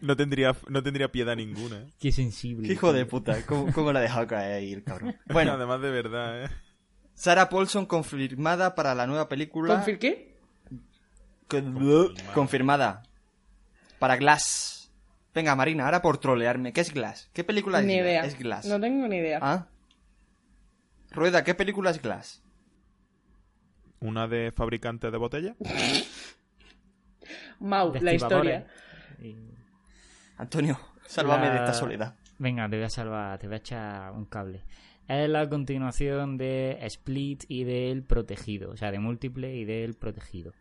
No tendría, no tendría piedad ninguna. ¿eh? Qué sensible. Qué hijo de puta, ¿cómo, cómo la ha dejado caer ahí el cabrón? [laughs] Bueno, Además de verdad, ¿eh? Sarah Paulson confirmada para la nueva película. ¿Confir qué? Con- Confirmada. Para Glass. Venga, Marina, ahora por trolearme. ¿Qué es Glass? ¿Qué película es Ni Glass? idea. Es Glass. No tengo ni idea. ¿Ah? Rueda, ¿qué película es Glass? Una de fabricantes de botellas. Mau, De la historia. Y- Antonio, sálvame La- de esta soledad. Venga, te voy a salvar, te voy a echar un cable. Es la continuación de Split y del Protegido, o sea, de Múltiple y del Protegido.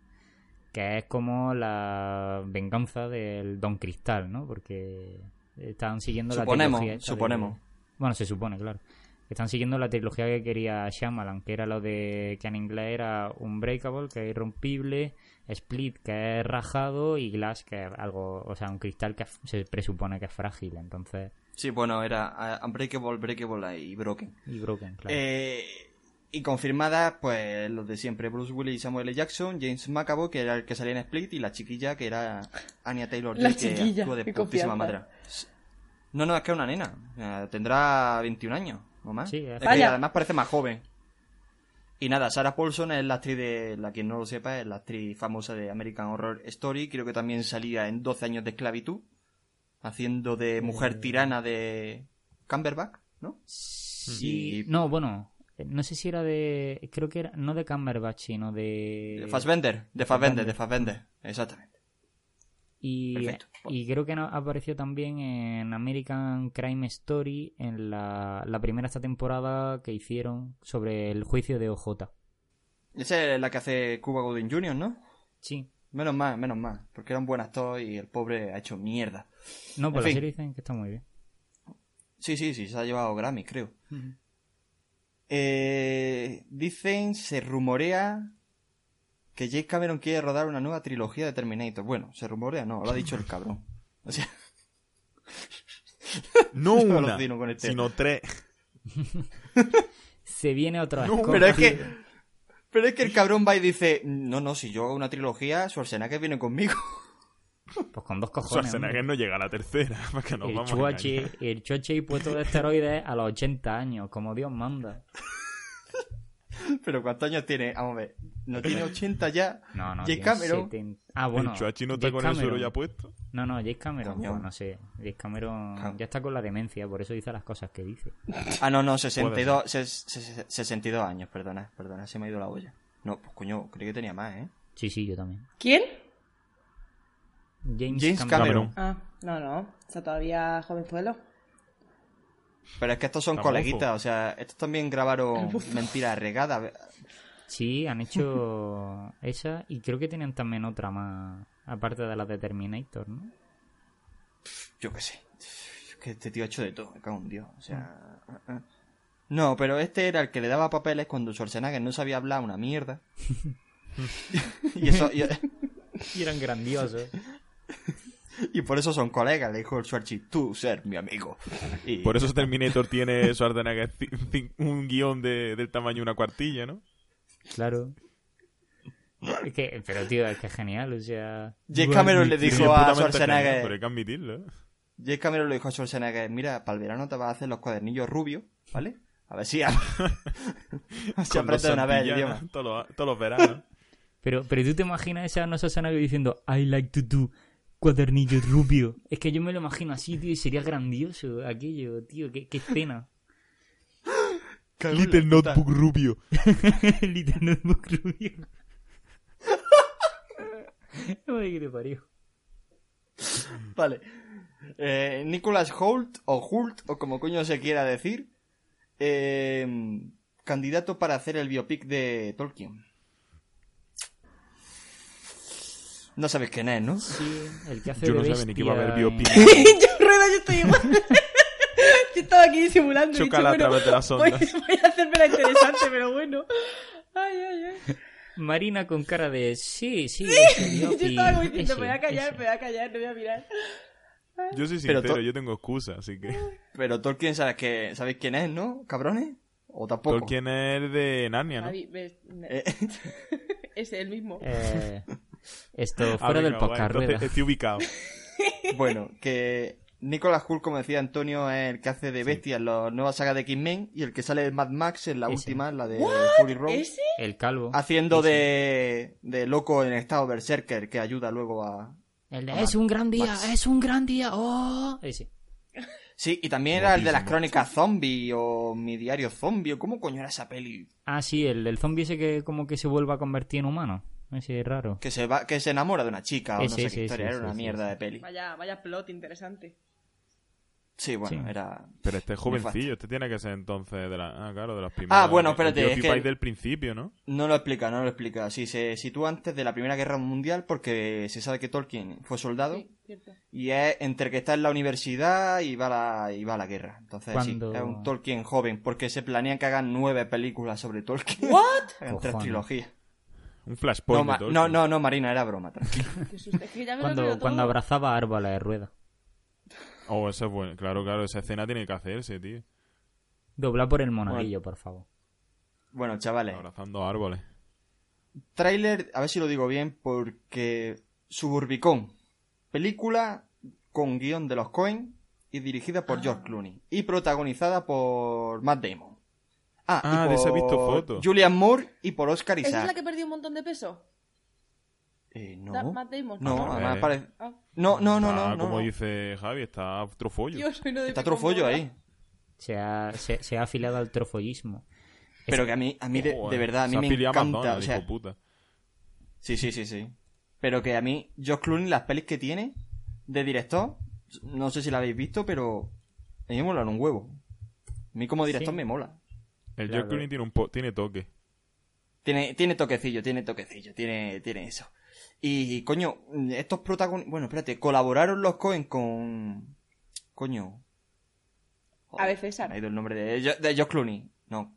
Que es como la venganza del Don Cristal, ¿no? Porque están siguiendo Suponemos, la trilogía. de- suponemos. Bueno, se supone, claro. Están siguiendo la trilogía que quería Shyamalan, que era lo de que en inglés era Unbreakable, que es irrompible, Split, que es rajado, y Glass, que es algo, o sea, un cristal que se presupone que es frágil, entonces, Sí, bueno, era Unbreakable, Breakable y Broken. y broken, claro. Eh, y confirmada, pues, los de siempre. Bruce Willis y Samuel L. Jackson, James McAvoy, que era el que salía en Split, y la chiquilla, que era Anya Taylor-Joy, La que chiquilla, actúa de putísima madre. No, no, es que es una nena. Eh, tendrá 21 años, o más. Sí, es- es que además parece más joven. Y nada, Sarah Paulson es la actriz de, la quien no lo sepa, es la actriz famosa de American Horror Story. Creo que también salía en 12 años de esclavitud, haciendo de mujer tirana de Camberback, ¿no? Sí, y- no, bueno, eh, no sé si era de, creo que era, no de Cumberbatch, sino de... De Fassbender, de Fassbender, de Fassbender, exactamente. Y, creo que apareció también en American Crime Story en la, la primera esta temporada que hicieron sobre el juicio de OJ. Esa es la que hace Cuba Gooding Jr., ¿no? Sí. Menos mal, menos mal, porque era un buen actor y el pobre ha hecho mierda. No, fin. serie dicen que está muy bien. Sí, sí, sí, se ha llevado Grammy, creo. Eh, dicen, se rumorea que James Cameron quiere rodar una nueva trilogía de Terminator. Bueno, se rumorea, no, lo ha dicho el [laughs] cabrón. O sea, No [laughs] una, con este. sino tres. [laughs] Se viene otra No, vez. pero es que, pero es que el cabrón va y dice, no, no, si yo hago una trilogía, Schwarzenegger viene conmigo. Pues con dos cojones. Schwarzenegger hombre. no llega a la tercera. Porque nos El vamos a chuache, engañar. el choche y puesto de esteroides a los 80 años, como Dios manda. Pero ¿cuántos años tiene? Vamos a ver, ¿no tiene 80 ya? No, no. James tiene Cameron. 70. Ah, bueno. el chuachi no está James con el suelo Cameron. ya puesto. No, no, James Cameron, pues no sé. James Cameron Claro. ya está con la demencia, por eso dice las cosas que dice. Ah, no, no, 62, ses- ses- 62 años, perdona, perdona, se me ha ido la olla. No, pues coño, creí que tenía más, ¿eh? Sí, sí, yo también. ¿Quién? James, James Cameron. Cameron. Ah, no, no. Está todavía jovenzuelo. Pero es que estos son coleguitas, o sea, estos también grabaron mentiras regadas. Sí, han hecho [laughs] esa y creo que tienen también otra más, aparte de la de Terminator, ¿no? Yo qué sé. Es que este tío ha hecho de todo, me cago en Dios. O sea. ah, ah. No, pero este era el que le daba papeles cuando Schwarzenegger no sabía hablar una mierda. [laughs] [laughs] y eso. Y, Y eran grandiosos. Y por eso son colegas, le dijo el Schwarzi, tú ser mi amigo. Y, Por eso Terminator tiene Schwarzenegger un guion de, del tamaño de una cuartilla, ¿no? Claro. Es que, pero tío, es que es genial, o sea... James Cameron le dijo a Schwarzenegger. Pero hay que admitirlo. ¿eh? James Cameron le dijo a Schwarzenegger, mira, para el verano te vas a hacer los cuadernillos rubios, ¿vale? A ver si, a... si aprendes de una vez el idioma. Todos los, todos los veranos. Pero, pero tú te imaginas esa no Schwarzenegger diciendo I like to do cuadernillos rubio. Es que yo me lo imagino así, tío, y sería grandioso aquello, tío, qué, qué escena. [laughs] Little. Notebook Rubio. Little Notebook rubio. Ay, qué te parió. Vale. Eh, Nicholas Holt, o Hult, o como coño se quiera decir, eh, candidato para hacer el biopic de Tolkien. No sabes quién es, ¿no? Sí, el que hace Yo de no sabía ni que iba a haber biopic. yo, [laughs] Rueda, yo estoy igual. [laughs] yo estaba aquí disimulando. he dicho, a bueno, través de las voy, ondas. voy a hacerme la interesante, pero bueno. Ay, ay, ay. Marina con cara de sí, sí, Yo estaba como diciendo, ese, me voy a callar, ese. me voy a callar, no voy a mirar. Yo soy Pero sincero, to- yo tengo excusa, así que... Pero Tolkien, ¿sabes, que, ¿sabes quién es, no? ¿Cabrones? ¿O tampoco? Tolkien es el de Narnia, ¿no? Javi, ves, me- Eh, [laughs] Ese, el mismo. Eh, esto Ah, [laughs] fuera del podcast. Estoy ubicado. [laughs] Bueno, que Nicolas Hull, como decía Antonio, es el que hace de bestia en la nueva saga de X-Men y el que sale de Mad Max en la Ese. última, la de Fury Road. ¿Ese? El calvo. Haciendo Ese. de, de loco en estado berserker que ayuda luego a... El de, es un gran día, Max. es un gran día. Oh. Ese. Sí, y también era el de las crónicas zombie o mi diario zombie o cómo coño era esa peli. Ah, sí, el del zombie ese que como que se vuelve a convertir en humano. Ese es raro. Que se va, que se enamora de una chica o no sé ese, qué historia, ese, era una ese, mierda ese. de peli. Vaya, vaya plot interesante. Sí, bueno, Sí. era... Pero este es jovencillo, este tiene que ser entonces de la... Ah, claro, de los primeros. Ah, bueno, el espérate, tío es que el- del principio, ¿no? No lo explica, no lo explica. Sí, se sitúa antes de la Primera Guerra Mundial porque se sabe que Tolkien fue soldado Sí, cierto. y es entre que está en la universidad y va a la, y va a la guerra. Entonces Cuando- sí, es un Tolkien joven porque se planean que hagan nueve películas sobre Tolkien. ¿What? [laughs] Hagan tres trilogías. Un No, flashpoint Tolkien. no, no, no, Marina, era broma. [laughs] Cuando, cuando abrazaba árboles de rueda. Oh, eso es bueno. Claro, claro, esa escena tiene que hacerse, tío. Dobla por el monaguillo, por favor. Bueno, chavales, Abrazando árboles. tráiler, a ver si lo digo bien, porque Suburbicon, película con guion de los Coen y dirigida por George Clooney y protagonizada por Matt Damon. Ah, Ah, y de esa he por visto fotos. Julian Moore y por Oscar ¿Esa es Isaac. la que perdió un montón de peso? Eh, no. Matt Damon. No, Ah, además eh. parece... Ah, No, no, no, Ah, no, no. como no. dice Javi, está otro follo. Dios, hoy no de Está trofollo ahí. Se ha, se, se ha afiliado al trofollismo. Pero que a mí, a mí de, verdad, a mí me encanta. O sea, hijo puta. Sí, sí, sí, sí. Pero que a mí, George Clooney, las pelis que tiene de director, no sé si la habéis visto, pero a mí me molan un huevo. A mí como director Sí. me mola. El Claro. George Clooney tiene, un po- tiene toque. Tiene, tiene toquecillo, tiene toquecillo, tiene, tiene eso. Y, coño, estos protagonistas... Bueno, espérate, colaboraron los Cohen con... Coño. A ver, César. Me ha ido el nombre de, de George Clooney. No.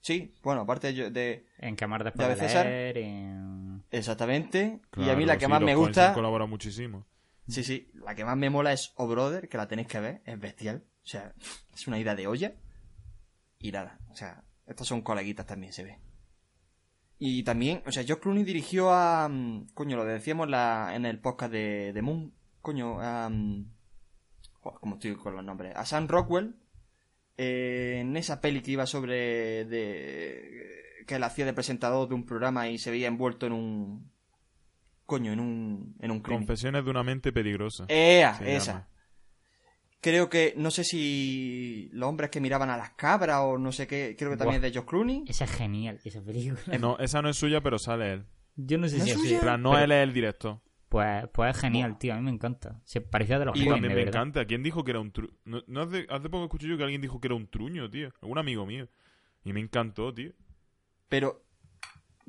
Sí, bueno, aparte de... de- En quemar ¿Ya después ves, de César? leer, en... exactamente. y a mí la que sí, más los me gusta... colaborado muchísimo. Sí, sí, la que más me mola es O Brother, que la tenéis que ver, es bestial. O sea, es una ida de olla. Y nada, o sea, estos son coleguitas también, se ve. Y también, o sea, George Clooney dirigió a... mm, Coño, lo decíamos la, en el podcast de, de Moon. Coño, a... mm, joder, ¿Cómo estoy con los nombres? A Sam Rockwell. eh, en esa peli que iba sobre... De, que él hacía de presentador de un programa y se veía envuelto en un... Coño, en un... En un crimen. Confesiones de una mente peligrosa. Ea, esa. llama. Creo que, no sé si los hombres que miraban a las cabras o no sé qué, creo que también Buah. es de George Clooney. Esa es genial, esa película. No, esa no es suya, pero sale él. Yo no sé ¿No si es suya? En plan, no pero- él es el director. Pues, pues es genial, tío. A mí me encanta. Se parecía de los Y Coen, también de me verdad. encanta. ¿Quién dijo que era un truño? No, no hace, hace poco escuché yo que alguien dijo que era un truño, tío. Un amigo mío. Y me encantó, tío. Pero,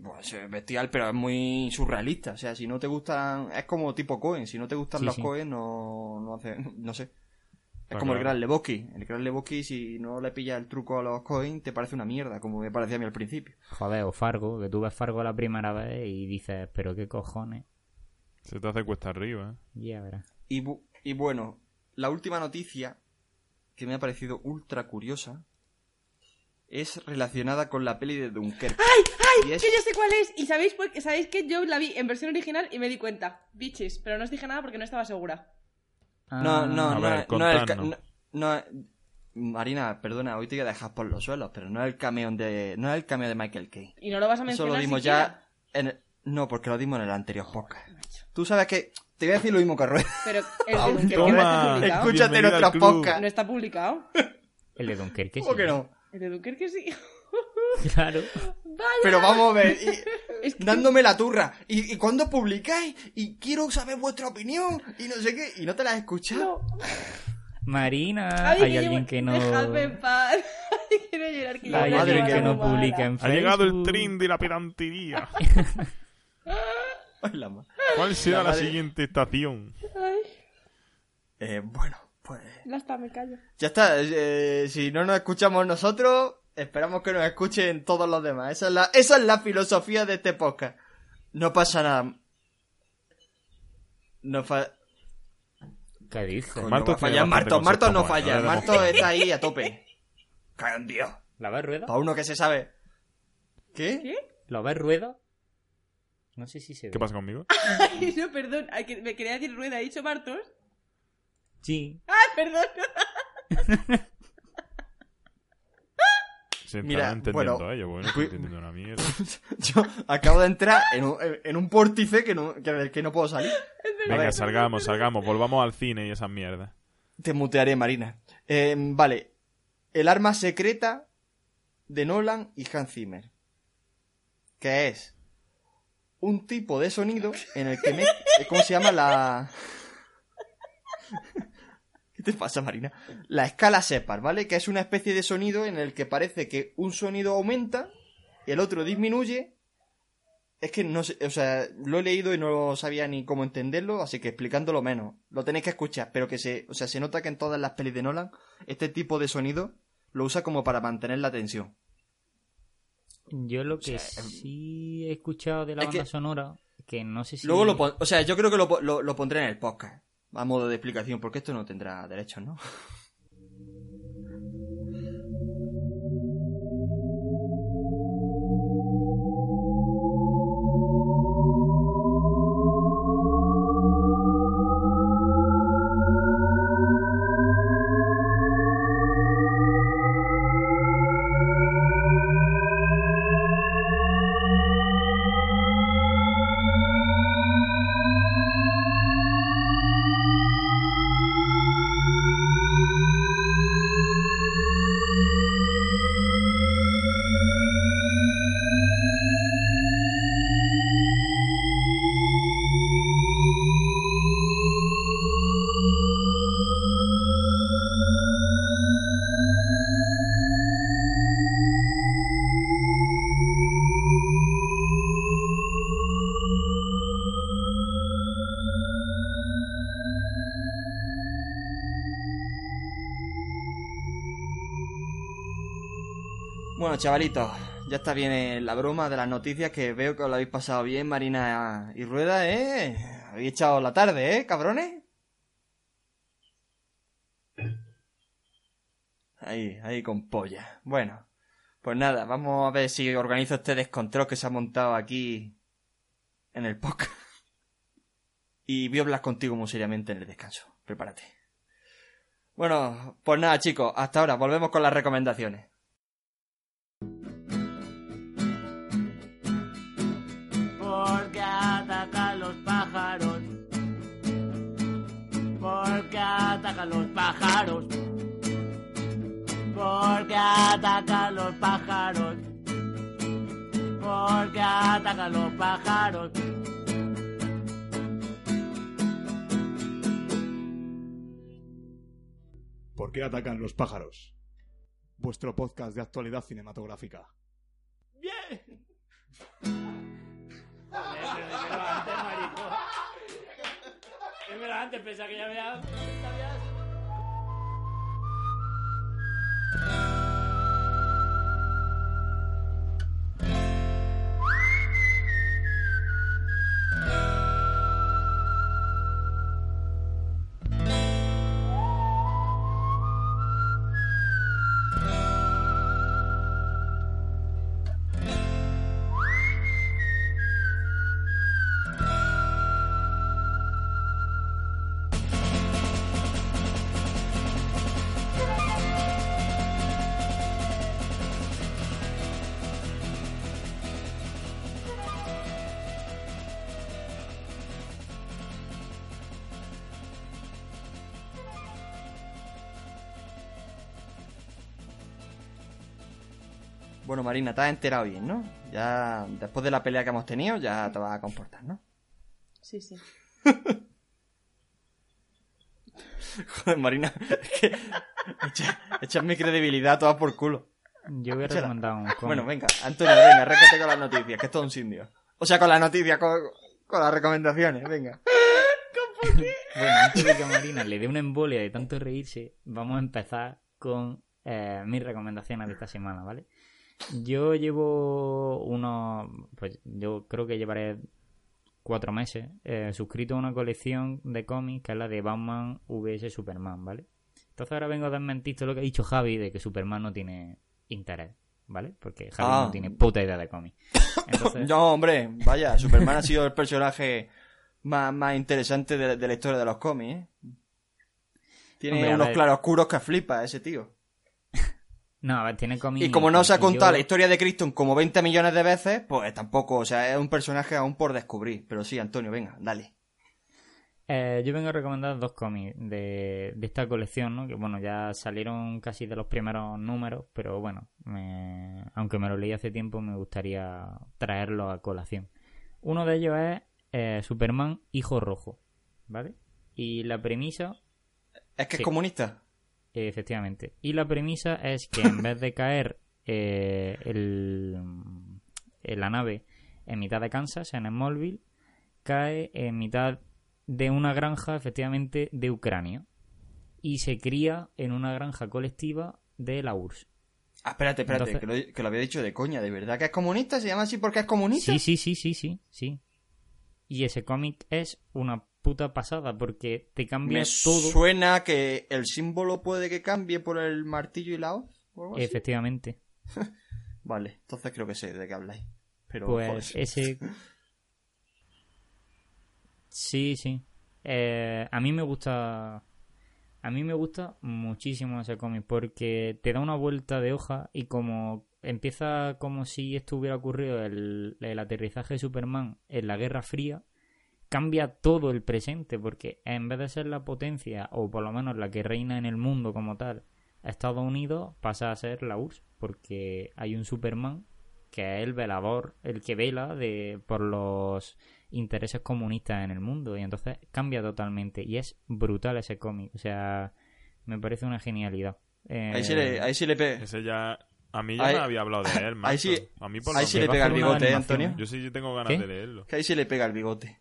pues es bestial, pero es muy surrealista. O sea, si no te gustan, es como tipo Cohen. Si no te gustan Sí, los sí. Cohen, no, no hace, no sé. Es como el. Gran Lebowski. El Gran Lebowski, si no le pillas el truco a los Cohen, te parece una mierda, como me parecía a mí al principio. Joder, o Fargo, que tú ves Fargo la primera vez y dices, pero qué cojones. Se te hace cuesta arriba, ¿eh? Ya verás. Y, bu- y bueno, la última noticia que me ha parecido ultra curiosa es relacionada con la peli de Dunkerque. ¡Ay! ¡Ay! Es- Que yo sé cuál es. ¿Y sabéis, por sabéis que yo la vi en versión original y me di cuenta? Bitches. Pero no os dije nada porque no estaba segura. No, no, a no, ver, es- no es el no- no es- Marina, perdona, hoy te voy a dejar por los suelos, pero no es el cameo de, no es el cameo de Michael Caine. Y no lo vas a Eso mencionar lo dimos siquiera. ya en el- no, porque lo dimos en el anterior podcast. Tú sabes que te voy a decir lo mismo que Rueda. [laughs] Pero el de [laughs] Dunkerque toma. no está publicado. Escúchate nuestros podcasts. No está publicado. El de Dunkerque, ¿Cómo sí. que no? El de Dunkerque sí. Claro. Vaya. Pero vamos a ver, y- [laughs] Es que- dándome la turra. ¿Y, y cuándo publicáis? Y quiero saber vuestra opinión. Y no sé qué. ¿Y no te la has escuchado? No. Marina, Ay, hay que alguien que no... Dejadme en paz. [laughs] Ay, Quiero llorar. Que La Hay alguien que no mala. publica en Ha Facebook. llegado el tren de la pedantería. [laughs] ¿Cuál será La siguiente estación? Ay, Eh, bueno, pues... ya está, me callo. Ya está. eh, si no nos escuchamos nosotros, esperamos que nos escuchen todos los demás. Esa es la, esa es la filosofía de este podcast. No pasa nada. No fa... ¿Qué dices? Marto va a tiene fallar bastante Marto. Marto no falla. Marto está ahí a tope. Dios. ¿La ves rueda? Para uno que se sabe. ¿Qué? ¿Qué? ¿La ves rueda? No sé si se ve. ¿Qué pasa conmigo? Ay, no, perdón. Ay, que me quería decir rueda. He dicho Martos. Sí. Ah, perdón. [laughs] Se Mira, entendiendo bueno, ello, bueno, fui- estoy entendiendo una mierda. [laughs] Yo acabo de entrar en un, en un vórtice que no, que, del que no puedo salir. Venga, ver. salgamos, salgamos, volvamos al cine y esas mierdas. Te mutearé, Marina. Eh, vale. El arma secreta de Nolan y Hans Zimmer. Que es un tipo de sonido en el que me... ¿Cómo se llama la...? [laughs] ¿Qué te pasa, Marina? La escala Separ, ¿vale? Que es una especie de sonido en el que parece que un sonido aumenta y el otro disminuye. Es que no sé, o sea, lo he leído y no sabía ni cómo entenderlo, así que explicándolo menos. Lo tenéis que escuchar, pero que se, o sea, se nota que en todas las pelis de Nolan este tipo de sonido lo usa como para mantener la tensión. Yo lo que sea, em- sí he escuchado de la Es banda que- sonora, que no sé si... Luego lo pon- o sea, yo creo que lo- lo pondré en el podcast, a modo de explicación, porque esto no tendrá derechos, ¿no? Chavalitos, ya está bien eh, la broma de las noticias que veo que os lo habéis pasado bien, Marina y Rueda, ¿eh? Habéis echado la tarde, ¿eh, cabrones? Ahí, ahí con polla. Bueno, pues nada, vamos a ver si organizo este descontrol que se ha montado aquí en el podcast. Y voy a hablar contigo muy seriamente en el descanso. Prepárate. Bueno, pues nada, chicos, hasta ahora, volvemos con las recomendaciones. Atacan los pájaros. Porque atacan los pájaros. Porque atacan los pájaros. ¿Por qué atacan los pájaros? Vuestro podcast de actualidad cinematográfica. Bien. [laughs] Dímelo antes, pensaba que ya había... Bueno, Marina, te has enterado bien, ¿no? Ya, después de la pelea que hemos tenido, ya te vas a comportar, ¿no? Sí, sí. [laughs] Joder, Marina, es que echa- echas mi credibilidad toda por culo. Yo voy a recomendar un cómic. Bueno, venga, Antonio, venga, récate con las noticias, que esto es un sindio. O sea, con las noticias, con, con las recomendaciones, venga. Bueno, antes de que a Marina le dé una embolia de tanto reírse, vamos a empezar con eh, mis recomendaciones de esta semana, ¿vale? Yo llevo unos, pues yo creo que llevaré cuatro meses eh, suscrito a una colección de cómics que es la de Batman vs Superman, ¿vale? Entonces ahora vengo a desmentir todo lo que ha dicho Javi de que Superman no tiene interés, ¿vale? Porque Javi Ah. no tiene puta idea de cómics. Entonces, [laughs] No, hombre, vaya, Superman ha sido el personaje más, más interesante de, de la historia de los cómics, ¿eh? Tiene Hombre, unos claroscuros que flipa ese tío. No, a ver, tiene cómics. Y como no se ha yo- contado la historia de Criston como 20 millones de veces, pues tampoco, o sea, es un personaje aún por descubrir. Pero sí, Antonio, venga, dale. Eh, yo vengo a recomendar dos cómics de, de esta colección, ¿no? Que bueno, ya salieron casi de los primeros números, pero bueno, me- aunque me lo leí hace tiempo, me gustaría traerlo a colación. Uno de ellos es eh, Superman Hijo Rojo, ¿vale? Y la premisa, Es que Sí. es comunista. Efectivamente, y la premisa es que en vez de caer eh, el, en la nave en mitad de Kansas, en Smallville, cae en mitad de una granja, efectivamente, de Ucrania. Y se cría en una granja colectiva de la URSS. Ah, espérate, espérate, Entonces- que, lo, que lo había dicho de coña, ¿de verdad que es comunista? ¿Se llama así porque es comunista? Sí, sí, sí, sí, sí, sí. Y ese cómic es una puta pasada porque te cambia Me todo. suena que el símbolo puede que cambie por el martillo y la hoz. Efectivamente. [laughs] Vale, entonces creo que sé de qué habláis. Pero, Pues [laughs] ese. Sí, sí. Eh, a mí me gusta. A mí me gusta muchísimo ese cómic porque te da una vuelta de hoja y como empieza como si esto hubiera ocurrido el, el aterrizaje de Superman en la Guerra Fría, cambia todo el presente porque en vez de ser la potencia o por lo menos la que reina en el mundo como tal, Estados Unidos pasa a ser la URSS porque hay un Superman que es el velador, el que vela de por los intereses comunistas en el mundo y entonces cambia totalmente y es brutal ese cómic, o sea, me parece una genialidad. Eh, Ahí sí le, ahí sí le pega. Ese ya... A mí ya Ahí- me había hablado de él, [laughs] ahí macho. sí- A mí por Ahí sí le pega el bigote, ¿eh. Antonio. Yo sí yo tengo ganas ¿Qué? de leerlo. Que ahí sí le pega el bigote.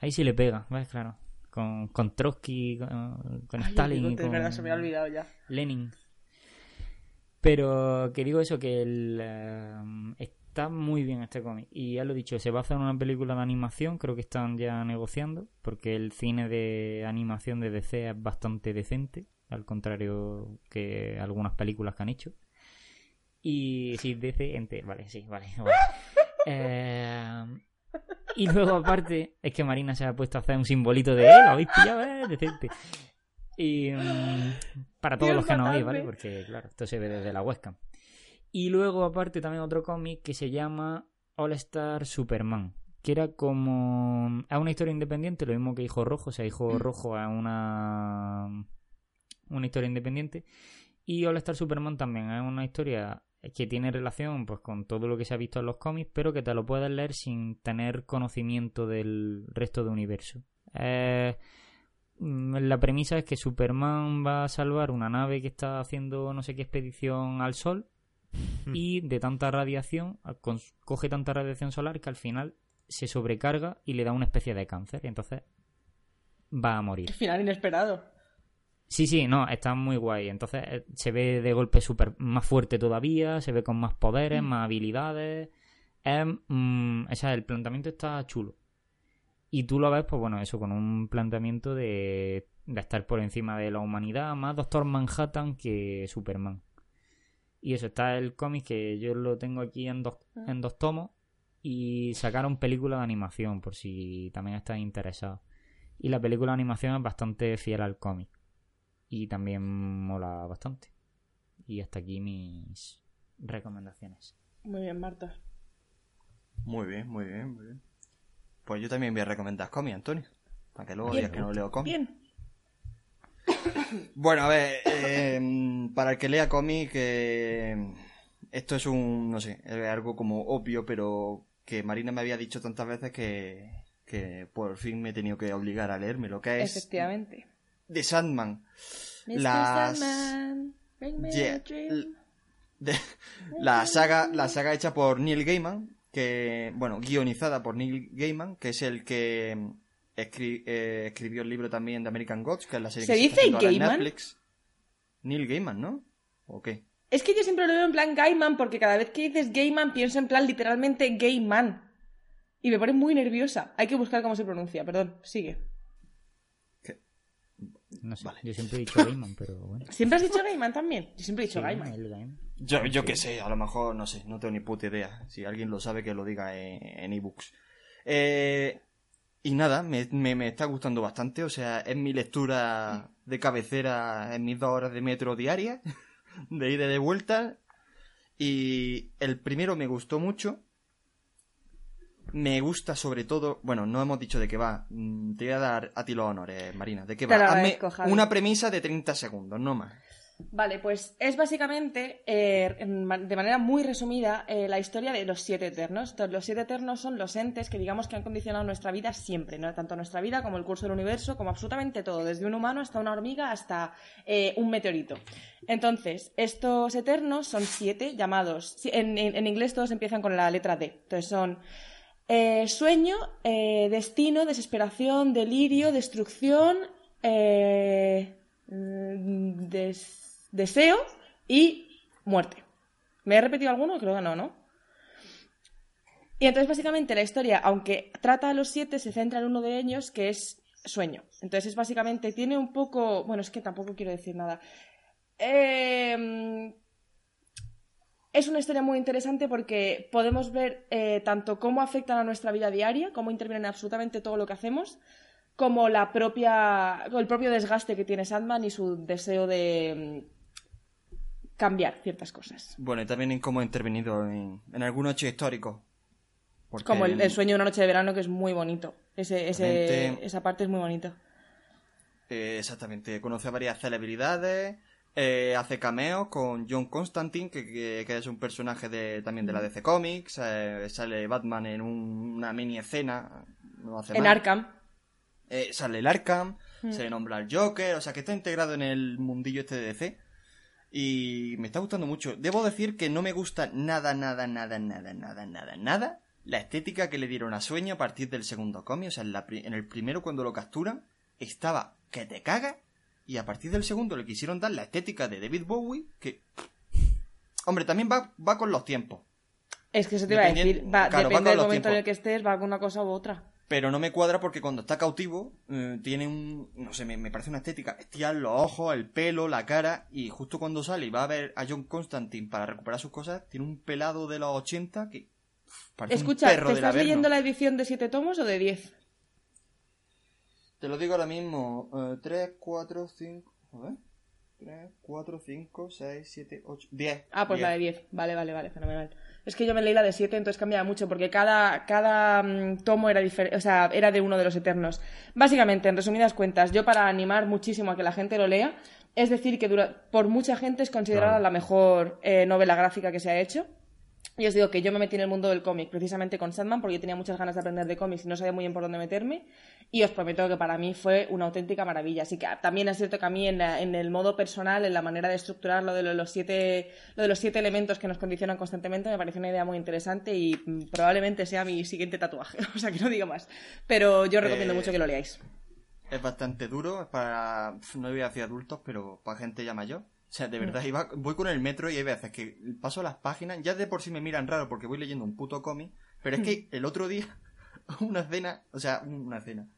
Ahí sí le pega, ¿ves? Claro. Con, con Trotsky, con, con Ay, Stalin con verdad, se me había olvidado ya. Lenin. Pero que digo eso, que el, eh, está muy bien este cómic. Y ya lo he dicho, se va a hacer una película de animación, creo que están ya negociando, porque el cine de animación de DC es bastante decente, al contrario que algunas películas que han hecho. Y sí, DC, ente, vale, sí, vale. vale. [laughs] Eh, y luego aparte, es que Marina se ha puesto a hacer un simbolito de él, ¿lo habéis pillado? Eh? Decente. Y mm, para todos Dios, los que no oís, ¿vale? Porque, claro, esto se ve desde la webcam. Y luego, aparte, también otro cómic que se llama All Star Superman. Que era como. Es una historia independiente, lo mismo que Hijo Rojo. O sea, Hijo Rojo es una. Una historia independiente. Y All Star Superman también es una historia que tiene relación pues con todo lo que se ha visto en los cómics, pero que te lo puedes leer sin tener conocimiento del resto del universo. Eh, mm, la premisa es que Superman va a salvar una nave que está haciendo no sé qué expedición al Sol y de tanta radiación, coge tanta radiación solar que al final se sobrecarga y le da una especie de cáncer. Y entonces va a morir. Al final inesperado. Sí, sí, no, está muy guay. Entonces eh, se ve de golpe super más fuerte todavía, se ve con más poderes, más habilidades. Es, mm, o sea, el planteamiento está chulo. Y tú lo ves, pues bueno, eso con un planteamiento de, de estar por encima de la humanidad, más Doctor Manhattan que Superman. Y eso, está el cómic que yo lo tengo aquí en dos, en dos tomos. Y sacaron película de animación, por si también estás interesado. Y la película de animación es bastante fiel al cómic y también mola bastante. Y hasta aquí mis recomendaciones. Muy bien, Marta. Muy bien, muy bien, muy bien. Pues yo también voy a recomendar cómics, Antonio. Para que luego Bien. digas que no leo cómics. Bien. [coughs] Bueno, a ver, eh, para el que lea cómic, eh, esto es un, no sé, es algo como obvio, pero que Marina me había dicho tantas veces que, que por fin me he tenido que obligar a leerme lo que es Efectivamente. The Sandman. Mr. Las- Sandman, bring me Yeah. a dream. De- [laughs] la saga la saga hecha por Neil Gaiman que bueno guionizada por Neil Gaiman que es el que mm, escri- eh, escribió el libro también de American Gods que es la serie ¿Se que dice haciendo ahora en Gaiman? Netflix Neil Gaiman ¿no? ¿o qué? Es que yo siempre lo veo en plan Gaiman porque cada vez que dices Gaiman pienso en plan literalmente Gayman. Y me pone muy nerviosa. Hay que buscar cómo se pronuncia, perdón. Sigue. No sé, Vale. yo siempre he dicho Gaiman, pero bueno. [laughs] ¿Siempre has dicho Gaiman también? Yo siempre he dicho Sí, Gaiman. el Gaiman. yo, yo qué sé a lo mejor no sé no tengo ni puta idea si alguien lo sabe que lo diga en ebooks eh, Y nada, me, me, me está gustando bastante. O sea, es mi lectura de cabecera en mis dos horas de metro diarias, [laughs] de ida y de vuelta. Y el primero me gustó mucho. Me gusta sobre todo, bueno, no hemos dicho de qué va. Mm, Te voy a dar a ti los honores, Marina. ¿De qué va? Hazme una premisa de 30 segundos, no más. Vale, pues es básicamente, eh, de manera muy resumida, eh, la historia de los siete eternos. Entonces, los siete eternos son los entes que digamos que han condicionado nuestra vida siempre, ¿no? tanto nuestra vida como el curso del universo, como absolutamente todo, desde un humano hasta una hormiga hasta eh, un meteorito. Entonces, estos eternos son siete llamados, en, en- en inglés todos empiezan con la letra D. Entonces son eh, sueño, eh, destino, desesperación, delirio, destrucción, eh, mm, des- deseo y muerte. ¿Me he repetido alguno? Creo que no, ¿no? Y entonces básicamente la historia, aunque trata a los siete, se centra en uno de ellos que es sueño. Entonces es básicamente, tiene un poco... Bueno, es que tampoco quiero decir nada. Eh, es una historia muy interesante porque podemos ver eh, tanto cómo afectan a nuestra vida diaria, cómo intervienen en absolutamente todo lo que hacemos, como la propia, el propio desgaste que tiene Sandman y su deseo de mm, cambiar ciertas cosas. Bueno, y también en cómo ha intervenido en, en algunos hechos históricos. Porque Como el, el sueño de una noche de verano, que es muy bonito. Ese, ese- esa parte es muy bonita. Eh, exactamente, conoce a varias celebridades, eh, hace cameos con John Constantine, que, que- que es un personaje de, también de la DC Comics, eh, sale Batman en un- una mini escena, no hace En. Arkham. Eh, sale el Arkham, Mm. se le nombra el Joker, o sea que está integrado en el mundillo este de DC. Y me está gustando mucho. Debo decir que no me gusta nada, nada, nada, nada, nada, nada, nada la estética que le dieron a Sueño a partir del segundo cómic. O sea, en, la en el primero cuando lo capturan estaba que te caga. Y a partir del segundo le quisieron dar la estética de David Bowie que... Hombre, también va, va con los tiempos. Es que eso te iba a decir. Va, claro, depende del momento en el que estés, va con una cosa u otra. Pero no me cuadra porque cuando está cautivo eh, tiene un... No sé, me, me parece una estética bestial, los ojos, el pelo, la cara y justo cuando sale y va a ver a John Constantine para recuperar sus cosas, tiene un pelado de los 80 que... parece Escucha, un perro ¿te del estás leyendo la edición de siete tomos o de 10? Te lo digo ahora mismo. 3, 4, 5... A ver. 3, 4, 5, 6, 7, 8, 10. Ah, pues la de 10. Vale, vale, vale, fenomenal. Es que yo me leí la de 7, entonces cambiaba mucho, porque cada, cada mm, tomo era diferente, o sea, era de uno de los eternos. Básicamente, en resumidas cuentas, yo para animar muchísimo a que la gente lo lea, es decir, que dura- por mucha gente es considerada Claro. la mejor eh, novela gráfica que se ha hecho. Y os digo que yo me metí en el mundo del cómic precisamente con Sandman porque yo tenía muchas ganas de aprender de cómics y no sabía muy bien por dónde meterme. Y os prometo que para mí fue una auténtica maravilla. Así que también es cierto que a mí en, la- en el modo personal, en la manera de estructurar lo de lo- los siete, lo de los siete elementos que nos condicionan constantemente, me parece una idea muy interesante y probablemente sea mi siguiente tatuaje. [laughs] o sea que no digo más. Pero yo recomiendo Eh, mucho que lo leáis. Es bastante duro, es para... No voy a decir adultos, pero para gente ya mayor. O sea, de verdad, iba- voy con el metro y hay veces que paso las páginas, ya de por sí me miran raro porque voy leyendo un puto cómic, pero es que [laughs] el otro día, [laughs] una escena, o sea, una escena,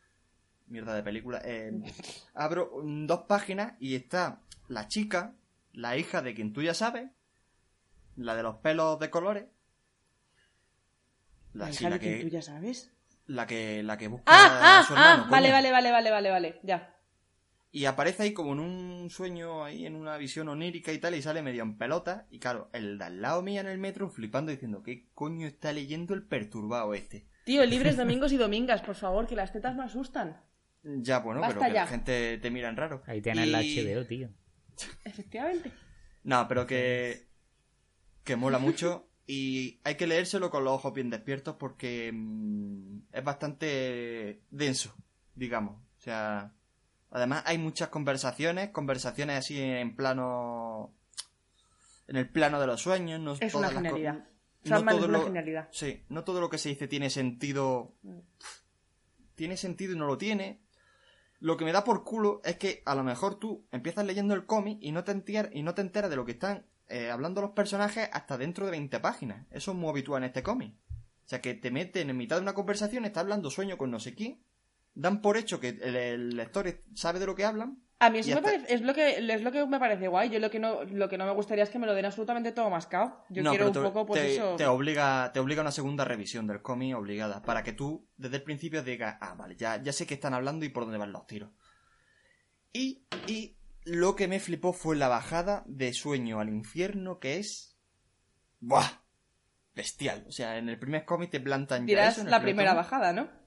mierda de película, eh, abro mm, dos páginas y está la chica, la hija de quien tú ya sabes, la de los pelos de colores, la, La sí, hija la de quien tú que, ya sabes. la que, la que busca Ah, a ah, su hermano, ah, vale, vale, vale, vale, vale, vale, ya. Y aparece ahí como en un sueño, ahí en una visión onírica y tal, y sale medio en pelota. Y claro, el de al lado mía en el metro flipando diciendo, ¿qué coño está leyendo el perturbado este? Tío, libres domingos y domingas, por favor, que las tetas me asustan. Ya, bueno, Basta pero que ya. la gente te mira en raro. Ahí tienes la Y- HBO, tío. Efectivamente. No, pero que. que mola mucho. Y hay que leérselo con los ojos bien despiertos porque mm, es bastante denso, digamos. O sea, además hay muchas conversaciones, conversaciones así en plano. en el plano de los sueños. No Es todas una las genialidad. no todo una lo- genialidad. Sí, no todo lo que se dice tiene sentido. Tiene sentido y no lo tiene. Lo que me da por culo es que a lo mejor tú empiezas leyendo el cómic y no te enteras, y no te enteras de lo que están eh, hablando los personajes hasta dentro de 20 páginas. Eso es muy habitual en este cómic. O sea, que te meten en mitad de una conversación, está hablando sueño con no sé quién, dan por hecho que el, el lector sabe de lo que hablan. A mí eso me parece, es, lo que, es lo que me parece guay. Yo lo que no, lo que no me gustaría es que me lo den absolutamente todo mascado. Yo no, quiero un te, poco, pues te- eso. te obliga, te obliga a una segunda revisión del cómic obligada, para que tú desde el principio digas, ah, vale, ya, ya sé qué están hablando y por dónde van los tiros. Y, y lo que me flipó fue la bajada de sueño al infierno, que es... ¡Buah! Bestial. O sea, en el primer cómic te plantan ya Dirás eso en el la primer primera bajada, ¿no?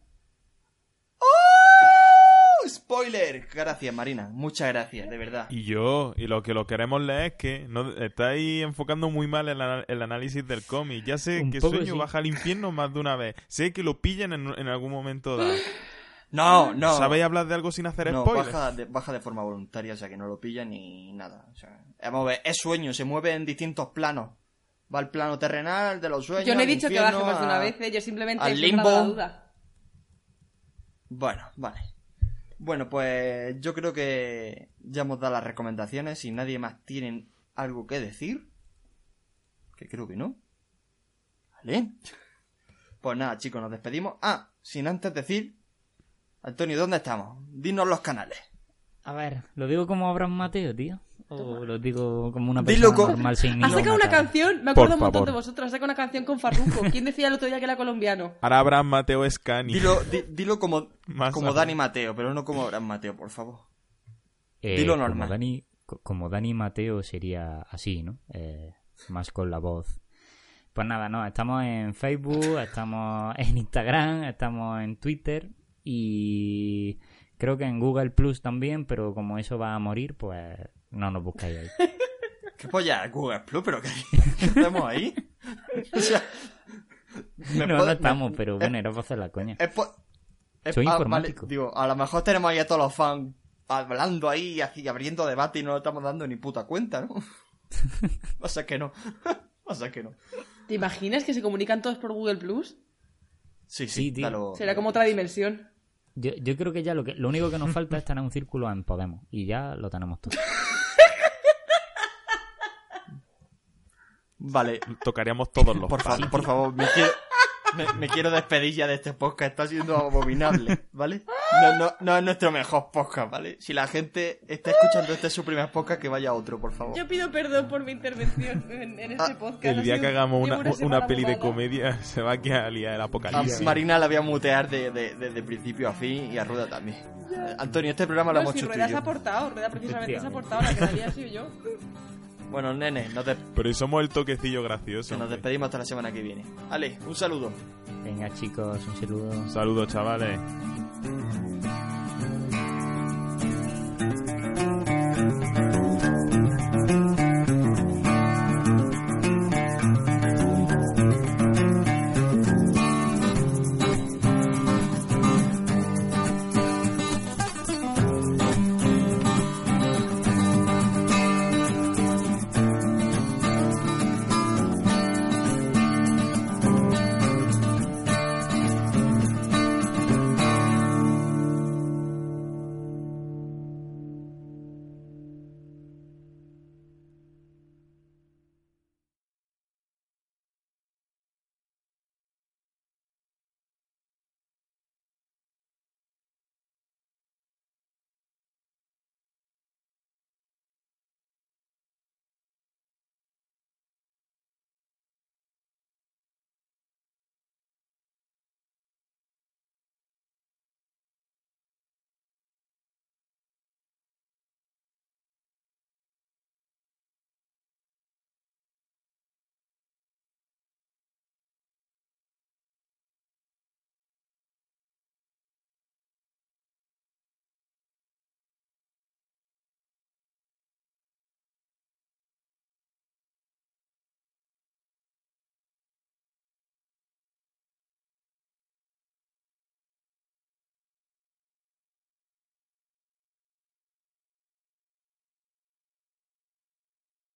¡Spoiler! Gracias, Marina. Muchas gracias, de verdad. Y yo, y lo que lo queremos leer es que no, estáis enfocando muy mal el, ana- el análisis del cómic. Ya sé Un que poco, Sueño sí. baja al infierno más de una vez. Sé que lo pillan en, en algún momento dado. [gasps] No, no. ¿Sabéis hablar de algo sin hacer No, spoilers? baja de, baja de forma voluntaria, o sea que no lo pilla ni nada. O sea, vamos a ver, es sueño, se mueve en distintos planos. Va al plano terrenal, de los sueños. Yo no he dicho que baje más de una vez, ¿eh? yo simplemente al he limbo. la duda. Bueno, vale. Bueno, pues yo creo que ya hemos dado las recomendaciones. Si nadie más tiene algo que decir, que creo que no. Vale. Pues nada, chicos, nos despedimos. Ah, sin antes decir, Antonio, ¿dónde estamos? Dinos los canales. A ver, ¿lo digo como Abraham Mateo, tío? ¿O lo digo como una persona normal sin Ha sacado una cara? canción, me Por acuerdo un montón favor. de vosotros, ha sacado una canción con Farruko. ¿Quién decía el otro día que era colombiano? Ahora Abraham Mateo Scani. Dilo, di- dilo como, Más como. Dani Mateo, pero no como Abraham Mateo, por favor. Eh, Dilo como normal. Dani, co- como Dani Mateo sería así, ¿no? Eh, más con la voz. Pues nada, no, estamos en Facebook, estamos en Instagram, estamos en Twitter y creo que en Google Plus también, pero como eso va a morir, pues no nos buscáis ahí. [laughs] ¿Qué polla? Google Plus, pero ¿qué, qué [laughs] hacemos ahí? O sea, me No, puedo- no estamos, me- pero es- bueno, era para hacer la coña. es es- Soy ah, informático. vale, digo, a lo mejor tenemos ahí a todos los fans hablando ahí, así, abriendo debate y no nos estamos dando ni puta cuenta, ¿no? [laughs] Pasa que no. Pasa que no. ¿Te imaginas que se comunican todos por Google Plus? Sí, sí, Sí, tío. Será como otra dimensión. Yo, yo creo que ya lo, que lo único que nos falta es tener un círculo en Podemos y ya lo tenemos todo. Vale, Tocaríamos todos los por, fa- palos. por favor, me quiero, me, me quiero despedir ya de este podcast, está siendo abominable, ¿vale? No, no, no es nuestro mejor podcast, ¿vale? Si la gente está escuchando este su primer podcast, que vaya a otro, por favor. Yo pido perdón por mi intervención en, en este Ah, podcast. El día que hagamos una, una semana peli de comedia [laughs] se va a liar el A apocalipsis. Marina la voy a mutear de- de- desde principio a fin y a Rueda también. Antonio, este programa lo No, hemos si hecho tú y Rueda se ha aportado, Rueda precisamente se ha aportado, la que la había sido yo. Bueno, nene, nos, Pero y somos el toquecillo gracioso. que nos despedimos hasta la semana que viene. Ale, un saludo. Venga chicos, un saludo. Saludos, chavales.